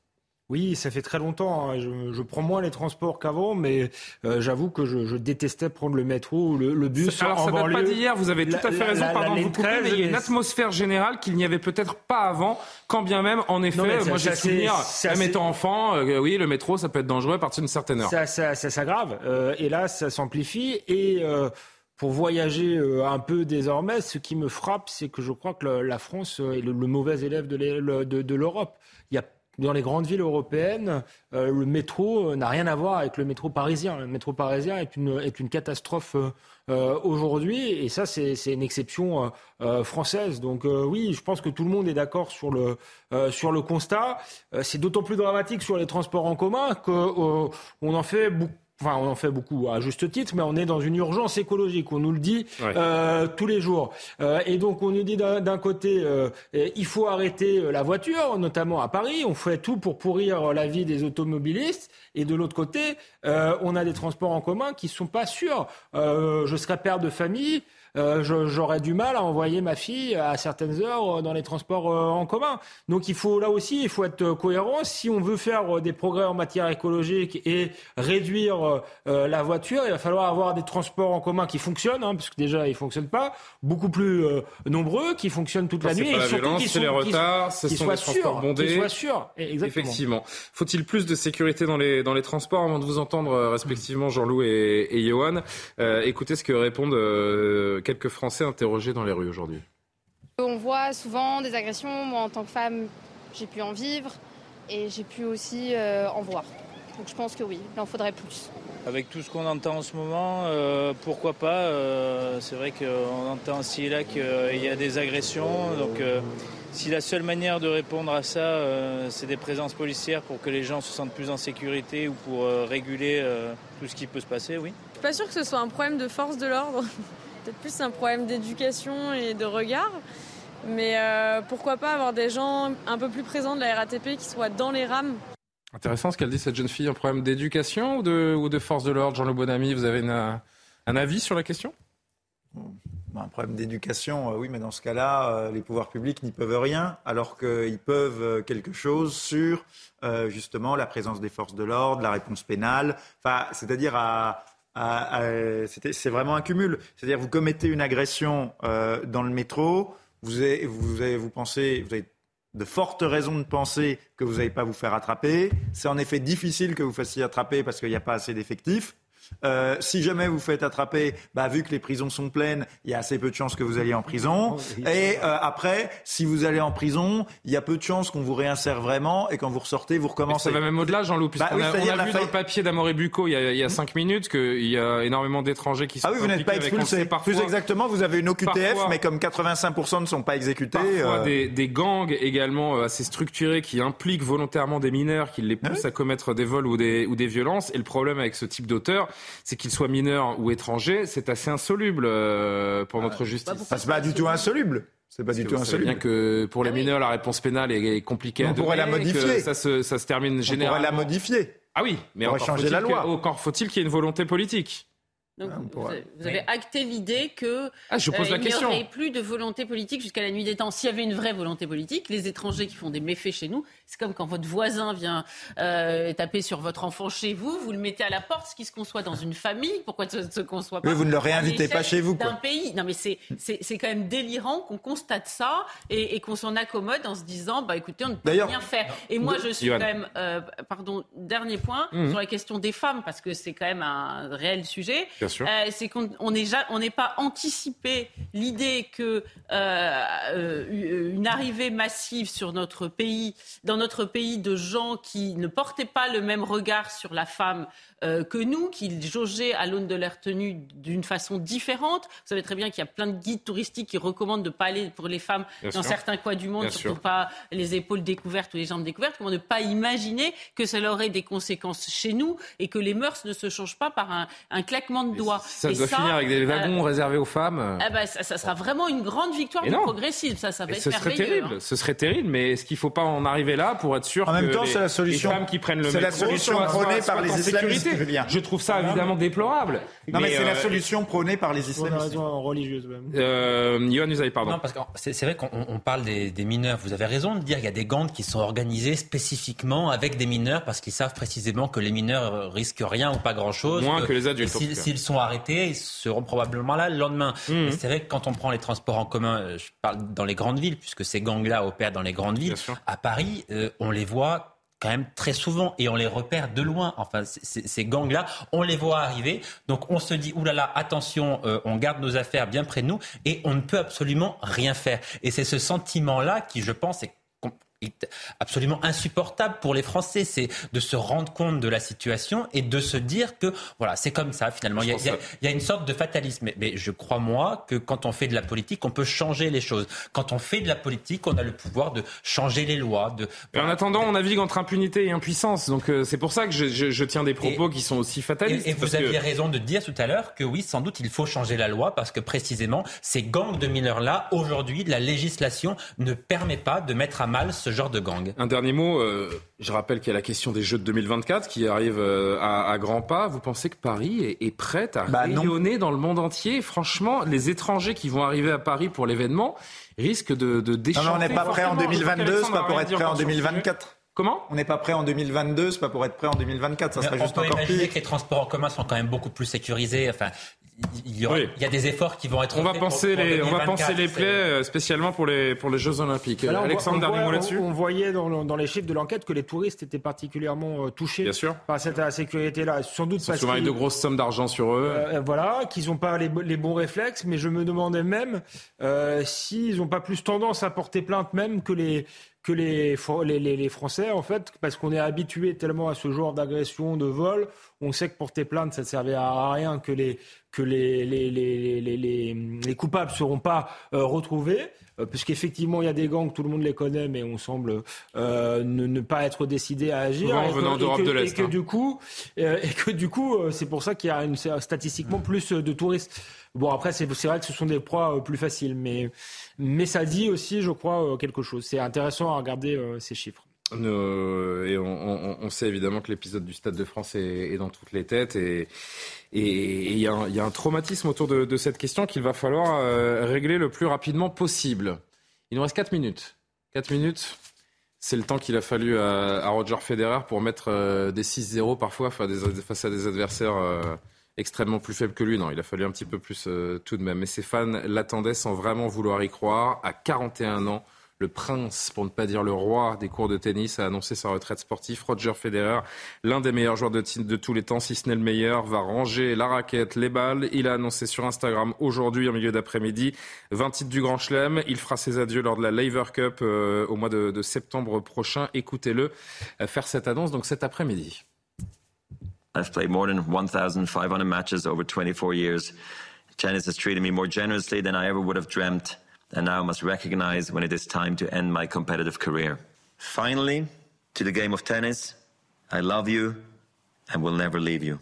Oui, ça fait très longtemps. Hein. Je, prends moins les transports qu'avant, mais euh, j'avoue que je, détestais prendre le métro ou le, bus. Alors, ça date pas d'hier, vous avez tout à fait raison, pardon vous couper, mais il y a une atmosphère générale qu'il n'y avait peut-être pas avant, quand bien même, en effet, moi j'ai souvenir, même étant enfant, euh, oui, le métro, ça peut être dangereux à partir d'une certaine heure. Ça, ça, ça s'aggrave, euh, et là, ça s'amplifie, et... pour voyager un peu désormais, ce qui me frappe, c'est que je crois que la France est le, mauvais élève de l'Europe. Il y a dans les grandes villes européennes, euh, le métro euh, n'a rien à voir avec le métro parisien. Le métro parisien est une, est une catastrophe euh, aujourd'hui, et ça, c'est une exception française. Donc oui, je pense que tout le monde est d'accord sur le, sur le constat. c'est d'autant plus dramatique sur les transports en commun qu'on en fait beaucoup Enfin, on en fait beaucoup à juste titre, mais on est dans une urgence écologique. On nous le dit euh, tous les jours. Euh, et donc, on nous dit d'un côté, euh, il faut arrêter euh, la voiture, notamment à Paris. On fait tout pour pourrir la vie des automobilistes. Et de l'autre côté, euh, on a des transports en commun qui sont pas sûrs. je serais père de famille. Euh, j'aurais du mal à envoyer ma fille à certaines heures euh, dans les transports euh, en commun. Donc il faut là aussi, il faut être cohérent. Si on veut faire des progrès en matière écologique et réduire la voiture, il va falloir avoir des transports en commun qui fonctionnent, hein, parce que déjà ils fonctionnent pas, beaucoup plus nombreux, qui fonctionnent toute la nuit. Pas et la violence, c'est les retards, ce sont des transports bondés. Soient sûrs. Effectivement. Faut-il plus de sécurité dans les dans les transports avant de vous entendre respectivement Jean-Loup et, et Johan? Écoutez ce que répondent quelques Français interrogés dans les rues aujourd'hui. On voit souvent des agressions. Moi, en tant que femme, j'ai pu en vivre et j'ai pu aussi euh, en voir. Donc je pense que oui, il en faudrait plus. Avec tout ce qu'on entend en ce moment, euh, pourquoi pas euh, C'est vrai qu'on entend aussi et là qu'il y a des agressions. Donc si la seule manière de répondre à ça, c'est des présences policières pour que les gens se sentent plus en sécurité ou pour réguler tout ce qui peut se passer, oui. Je suis pas sûre que ce soit un problème de force de l'ordre *laughs* peut-être plus un problème d'éducation et de regard. Mais euh, pourquoi pas avoir des gens un peu plus présents de la RATP qui soient dans les rames Intéressant ce qu'elle dit, cette jeune fille. Un problème d'éducation ou de, ou de force de l'ordre Jean Le Bonami, vous avez un avis sur la question? Un problème d'éducation, euh, oui, mais dans ce cas-là, euh, les pouvoirs publics n'y peuvent rien, alors qu'ils peuvent quelque chose sur justement la présence des forces de l'ordre, la réponse pénale, enfin, c'est-à-dire à, c'est vraiment un cumul. C'est-à-dire, vous commettez une agression euh, dans le métro, vous avez, vous, vous pensez, vous avez de fortes raisons de penser que vous n'allez pas vous faire attraper. C'est en effet difficile que vous fassiez attraper parce qu'il n'y a pas assez d'effectifs. Euh, si jamais vous faites attraper, bah, vu que les prisons sont pleines, il y a assez peu de chances que vous alliez en prison. Et euh, après, si vous allez en prison, il y a peu de chances qu'on vous réinsère vraiment et quand vous ressortez, vous recommencez. ça va même au-delà, Jean-Loup, puisqu'on bah, a, on a vu dans le papier d'Amoré Bucco il y a, il y a cinq minutes qu'il y a énormément d'étrangers qui sont Ah oui, vous n'êtes pas expulsés. Plus exactement, vous avez une OQTF, mais comme 85% ne sont pas exécutés. Parfois euh... des, des, gangs également euh, assez structurés qui impliquent volontairement des mineurs, qui les poussent à commettre des vols ou des, ou des violences. Et le problème avec ce type d'auteur, c'est qu'ils soient mineurs ou étrangers, c'est assez insoluble euh, pour notre justice. c'est pas du tout insoluble. C'est pas du tout insoluble. bien que pour les ah mineurs, la réponse pénale est compliquée. On pourrait la modifier. Ça se, ça se termine généralement. On pourrait la modifier. Ah oui, mais on pourrait changer la loi. Encore faut-il qu'il y ait une volonté politique? Donc, ah, vous, avez acté l'idée que ah, je pose la euh, il n'y aurait plus de volonté politique jusqu'à la nuit des temps. S'il y avait une vraie volonté politique, les étrangers qui font des méfaits chez nous, c'est comme quand votre voisin vient euh, taper sur votre enfant chez vous, vous le mettez à la porte, ce qui se conçoit dans une famille. Pourquoi ça se conçoit pas Mais vous ne le réinvitez pas chez vous. D'un pays? Non, mais c'est quand même délirant qu'on constate ça et, qu'on s'en accommode en se disant, bah écoutez, on ne peut rien faire. Et moi, je suis quand même, euh, pardon, dernier point mmh. sur la question des femmes parce que c'est quand même un réel sujet. Euh, c'est qu'on n'est pas anticipé l'idée que euh, euh, arrivée massive sur notre pays, dans notre pays, de gens qui ne portaient pas le même regard sur la femme que nous, qui jaugeaient à l'aune de leur tenue d'une façon différente. Vous savez très bien qu'il y a plein de guides touristiques qui recommandent de ne pas aller pour les femmes dans certains coins du monde, surtout pas les épaules découvertes ou les jambes découvertes. Comment ne pas imaginer que ça aurait des conséquences chez nous et que les mœurs ne se changent pas par un, un claquement de doit. Ça doit finir avec des wagons réservés aux femmes. Eh ben, ça, ça, sera vraiment une grande victoire du progressisme. Ça, ça va être ce serait terrible. Hein. Ce serait terrible, mais est-ce qu'il ne faut pas en arriver là pour être sûr en même que temps, les, la solution, les femmes qui prennent le métro la solution prônée par les islamistes. Je trouve ça évidemment déplorable. Non, mais, mais c'est euh, la solution prônée par les islamistes. raison religieuse même. Euh, vous avez pardon. Non, parce que c'est vrai qu'on parle des, des, mineurs. Vous avez raison de dire qu'il y a des gangs qui sont organisés spécifiquement avec des mineurs parce qu'ils savent précisément que les mineurs risquent rien ou pas grand-chose. Moins que, que les adultes. S'ils sont arrêtés, ils seront probablement là le lendemain. Mmh. C'est vrai que quand on prend les transports en commun, je parle dans les grandes villes, puisque ces gangs-là opèrent dans les grandes villes, à Paris, euh, on les voit quand même très souvent et on les repère de loin. Enfin, ces gangs-là, on les voit arriver. Donc on se dit, oulala, attention, euh, on garde nos affaires bien près de nous et on ne peut absolument rien faire. Et c'est ce sentiment-là qui, je pense, est absolument insupportable pour les Français, c'est de se rendre compte de la situation et de se dire que voilà, c'est comme ça finalement. Il y, a, il y, a, une sorte de fatalisme. Mais, mais, je crois moi que quand on fait de la politique, on peut changer les choses. Quand on fait de la politique, on a le pouvoir de changer les lois. De, En attendant, on navigue entre impunité et impuissance. Donc euh, c'est pour ça que je, je, je, tiens des propos qui sont aussi fatalistes. Et, vous aviez raison de dire tout à l'heure que oui, sans doute, il faut changer la loi parce que précisément, ces gangs de mineurs-là, aujourd'hui, la législation ne permet pas de mettre à mal ce genre de gang. Un dernier mot, euh, je rappelle qu'il y a la question des Jeux de 2024 qui arrive euh, à, à, grands pas. Vous pensez que Paris est, est prête à bah rayonner dans le monde entier? Franchement, les étrangers qui vont arriver à Paris pour l'événement risquent de, de déchanter. Non, non on n'est pas prêt en 2022, c'est pas pour être prêt en 2024. Comment? On n'est pas prêt en 2022, c'est pas pour être prêt en 2024, ça serait on juste peut encore imaginer pire. que les transports en commun sont quand même beaucoup plus sécurisés. Enfin, il y, aura, oui. il y, a des efforts qui vont être on va penser pour, pour les 2024, on va penser les plaies euh, spécialement pour les pour les Jeux Olympiques. Alors, Alexandre, on, on dernier voit, mot là-dessus. On, voyait dans, dans, les chiffres de l'enquête que les touristes étaient particulièrement euh, touchés Bien sûr. par cette insécurité-là. Sans doute Ils parce souvent avec de grosses sommes d'argent sur eux. Euh, voilà, qu'ils n'ont pas les, les, bons réflexes. Mais je me demandais même euh, s'ils n'ont pas plus tendance à porter plainte même que les que les, les, les, Français, en fait, parce qu'on est habitué tellement à ce genre d'agression, de vol, on sait que porter plainte, ça ne servira à rien, que les, que les, les, les, les, les coupables ne seront pas euh, retrouvés, euh, puisqu'effectivement, il y a des gangs, tout le monde les connaît, mais on semble euh, ne, ne, pas être décidé à agir. Souvent venant d'Europe de l'Est. Et que hein. du coup, euh, et que du coup c'est pour ça qu'il y a une, statistiquement plus de touristes. Bon, après, c'est vrai que ce sont des proies plus faciles, mais, mais ça dit aussi, je crois, quelque chose. C'est intéressant à regarder ces chiffres. Euh, on, sait évidemment que l'épisode du Stade de France est, dans toutes les têtes et il y, a un traumatisme autour de, cette question qu'il va falloir euh, régler le plus rapidement possible. Il nous reste 4 minutes. 4 minutes, c'est le temps qu'il a fallu à, Roger Federer pour mettre euh, des 6-0 parfois face à des adversaires euh, extrêmement plus faibles que lui. Non, il a fallu un petit peu plus euh, tout de même. Mais ses fans l'attendaient sans vraiment vouloir y croire. À 41 ans, le prince, pour ne pas dire le roi des cours de tennis, a annoncé sa retraite sportive. Roger Federer, l'un des meilleurs joueurs de, de, tous les temps, si ce n'est le meilleur, va ranger la raquette, les balles. Il a annoncé sur Instagram aujourd'hui, en milieu d'après-midi, 20 titres du Grand Chelem. Il fera ses adieux lors de la Laver Cup euh, au mois de, de, septembre prochain. Écoutez-le euh, faire cette annonce donc cet après-midi. I've played more than 1,500 matches over 24 years. Tennis has treated me more generously than I ever would have dreamt. and now must recognize when it is time to end my competitive career. Finally, to the game of tennis, I love you and will never leave you.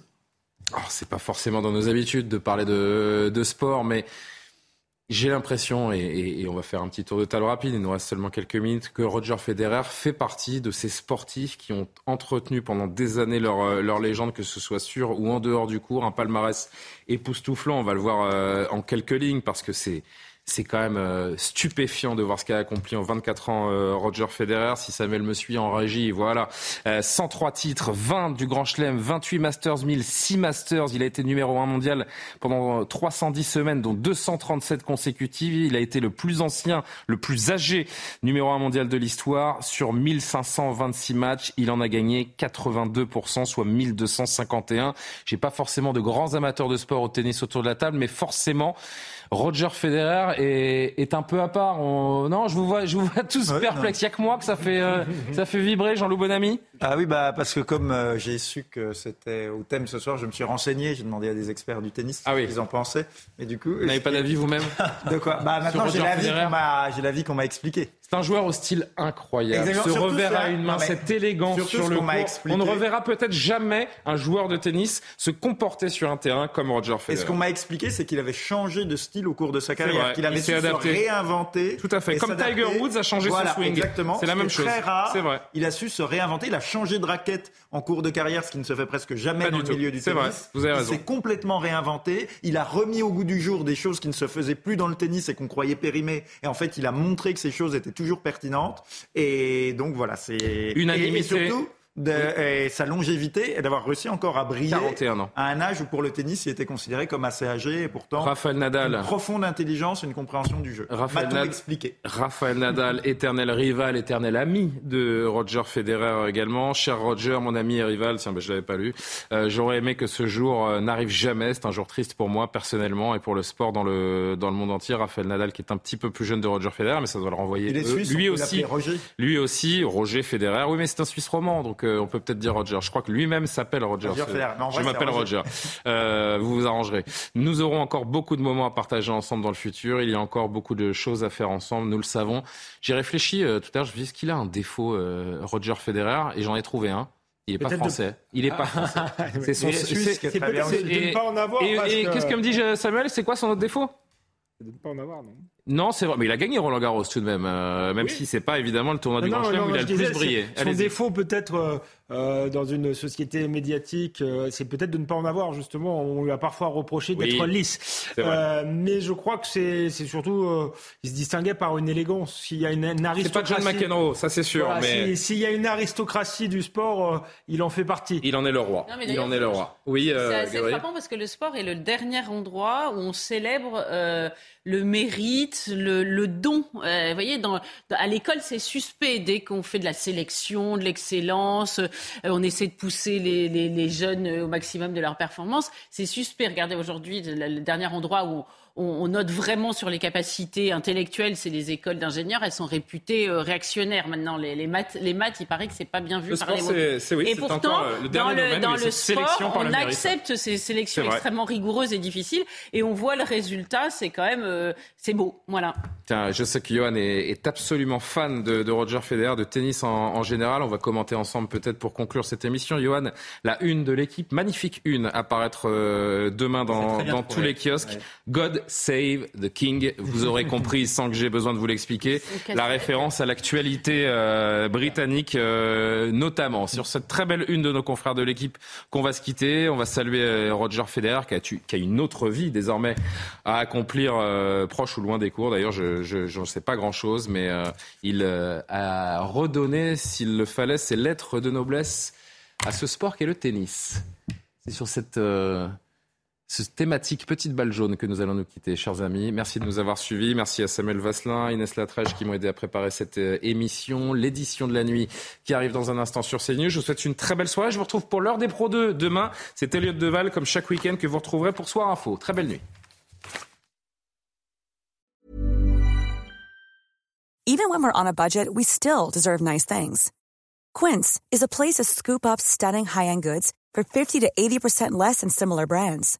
Oh, c'est pas forcément dans nos habitudes de parler de, de sport, mais j'ai l'impression, et, on va faire un petit tour de table rapide, il nous reste seulement quelques minutes, que Roger Federer fait partie de ces sportifs qui ont entretenu pendant des années leur, leur légende, que ce soit sur ou en dehors du cours, un palmarès époustouflant. On va le voir euh, en quelques lignes parce que c'est c'est quand même euh, stupéfiant de voir ce qu'a accompli en 24 ans euh, Roger Federer. Si Samuel me suit en régie, voilà. Euh, 103 titres, 20 du Grand Chelem, 28 Masters 1000, 6 Masters. Il a été numéro 1 mondial pendant 310 semaines, dont 237 consécutives. Il a été le plus ancien, le plus âgé numéro 1 mondial de l'histoire. Sur 1526 matchs, il en a gagné 82%, soit 1251. J'ai pas forcément de grands amateurs de sport au tennis autour de la table, mais forcément, Roger Federer est, est, un peu à part. On... Non, je vous vois, je vous vois tous ouais, perplexes. Il n'y a que moi que ça fait, euh, ça fait vibrer, Jean-Loup Bonamy? Ah oui, bah parce que comme euh, j'ai su que c'était au thème ce soir, je me suis renseigné. J'ai demandé à des experts du tennis ah oui. ce qu'ils en pensaient. Mais du coup, vous n'avez pas d'avis vous-même? *laughs* De quoi? Bah maintenant j'ai l'avis qu'on m'a, j'ai l'avis qu'on m'a expliqué. C'est un joueur au style incroyable. Ce revers à une main, cette élégance sur le court. On ne reverra peut-être jamais un joueur de tennis se comporter sur un terrain comme Roger Federer. Et ce qu'on m'a expliqué, c'est qu'il avait changé de style au cours de sa carrière, qu'il avait su se réinventer. Tout à fait. Comme Tiger Woods a changé son swing. Exactement. C'est la même chose. Très rare. C'est vrai. Il a su se réinventer. Il a changé de raquette en cours de carrière, ce qui ne se fait presque jamais dans le milieu du tennis. Vrai. Vous avez raison. Il s'est complètement réinventé. Il a remis au goût du jour des choses qui ne se faisaient plus dans le tennis et qu'on croyait périmées. Et en fait, il a montré que ces choses étaient toujours pertinentes. Et donc voilà, c'est unanimité. Et, surtout, de, et sa longévité et d'avoir réussi encore à briller 41 ans. à un âge où pour le tennis il était considéré comme assez âgé et pourtant Raphaël Nadal une profonde intelligence une compréhension du jeu. Raphaël Nadal expliqué. Raphaël Nadal, éternel rival, éternel ami de Roger Federer également. Cher Roger, mon ami et rival, tiens, ben, je l'avais pas lu. Euh, J'aurais aimé que ce jour euh, n'arrive jamais. C'est un jour triste pour moi personnellement et pour le sport dans le dans le monde entier. Raphaël Nadal qui est un petit peu plus jeune de Roger Federer, mais ça doit le renvoyer. Il est suisse, lui aussi. Roger. Lui aussi, Roger Federer. Oui, mais c'est un Suisse roman, donc euh, on peut peut-être dire Roger. Je crois que lui-même s'appelle Roger. Roger non, je m'appelle Roger. Euh, vous vous arrangerez. Nous aurons encore beaucoup de moments à partager ensemble dans le futur. Il y a encore beaucoup de choses à faire ensemble, nous le savons. J'ai réfléchi euh, tout à l'heure, je me suis dit, est-ce qu'il a un défaut, euh, Roger Federer? Et j'en ai trouvé un. Il n'est pas français. De... Il n'est pas français. *laughs* c'est son. C'est de ne pas en avoir. Et, et qu'est-ce que me dit Samuel? C'est quoi son autre défaut? De ne pas en avoir, non Non, c'est vrai, mais il a gagné Roland Garros tout de même, euh, même oui. si c'est pas évidemment le tournoi du Grand Chelem où il a le plus brillé. Son défaut peut-être euh, euh, dans une société médiatique, euh, c'est peut-être de ne pas en avoir justement. On lui a parfois reproché d'être oui, lisse, euh, mais je crois que c'est surtout, il se distinguait par une élégance. S'il y a une, une aristocratie, c'est pas John McEnroe, ça c'est sûr. Voilà, mais s'il si y a une aristocratie du sport, il en fait partie. Il en est le roi. Non, il en est le roi. Oui. c'est assez frappant parce que le sport est le dernier endroit où on célèbre le mérite, le, don. Euh, vous voyez, dans, à l'école, c'est suspect. Dès qu'on fait de la sélection, de l'excellence, euh, on essaie de pousser les, jeunes au maximum de leur performance. C'est suspect. Regardez aujourd'hui, le dernier endroit où note vraiment sur les capacités intellectuelles, c'est les écoles d'ingénieurs, elles sont réputées euh, réactionnaires maintenant. Les, les, maths, les maths, il paraît que c'est pas bien vu le par sport, les c'est, oui, Et pourtant, le dans le, dans le sport, on accepte ces sélections extrêmement rigoureuses et difficiles, et on voit le résultat, c'est quand même, euh, c'est beau, voilà. Tiens, je sais que Johan est, est absolument fan de, de, Roger Federer, de tennis en, en, général. On va commenter ensemble peut-être pour conclure cette émission. Johan, la une de l'équipe, magnifique une, apparaître euh, demain dans, dans tous les kiosques. Ouais. God save the King. Vous aurez *laughs* compris sans que j'ai besoin de vous l'expliquer. La référence à l'actualité euh, britannique, euh, notamment sur cette très belle une de nos confrères de l'équipe qu'on va se quitter. On va saluer euh, Roger Federer qui a, tu, qui a une autre vie désormais à accomplir euh, proche ou loin des cours. D'ailleurs, je n'en sais pas grand-chose, mais euh, il a redonné, s'il le fallait, ses lettres de noblesse à ce sport qu'est le tennis. C'est sur cette cette thématique petite balle jaune que nous allons nous quitter, chers amis. Merci de nous avoir suivis. Merci à Samuel Vasselin, Inès Latrèche qui m'ont aidé à préparer cette émission, l'édition de la nuit qui arrive dans un instant sur CNews. Je vous souhaite une très belle soirée. Je vous retrouve pour l'heure des Pro 2 demain. C'est Elliot Deval, comme chaque week-end, que vous retrouverez pour Soir Info. Très belle nuit. Even when we're on a budget, we still deserve nice things. Quince is a place to scoop up stunning high-end goods for 50 to 80% less than similar brands.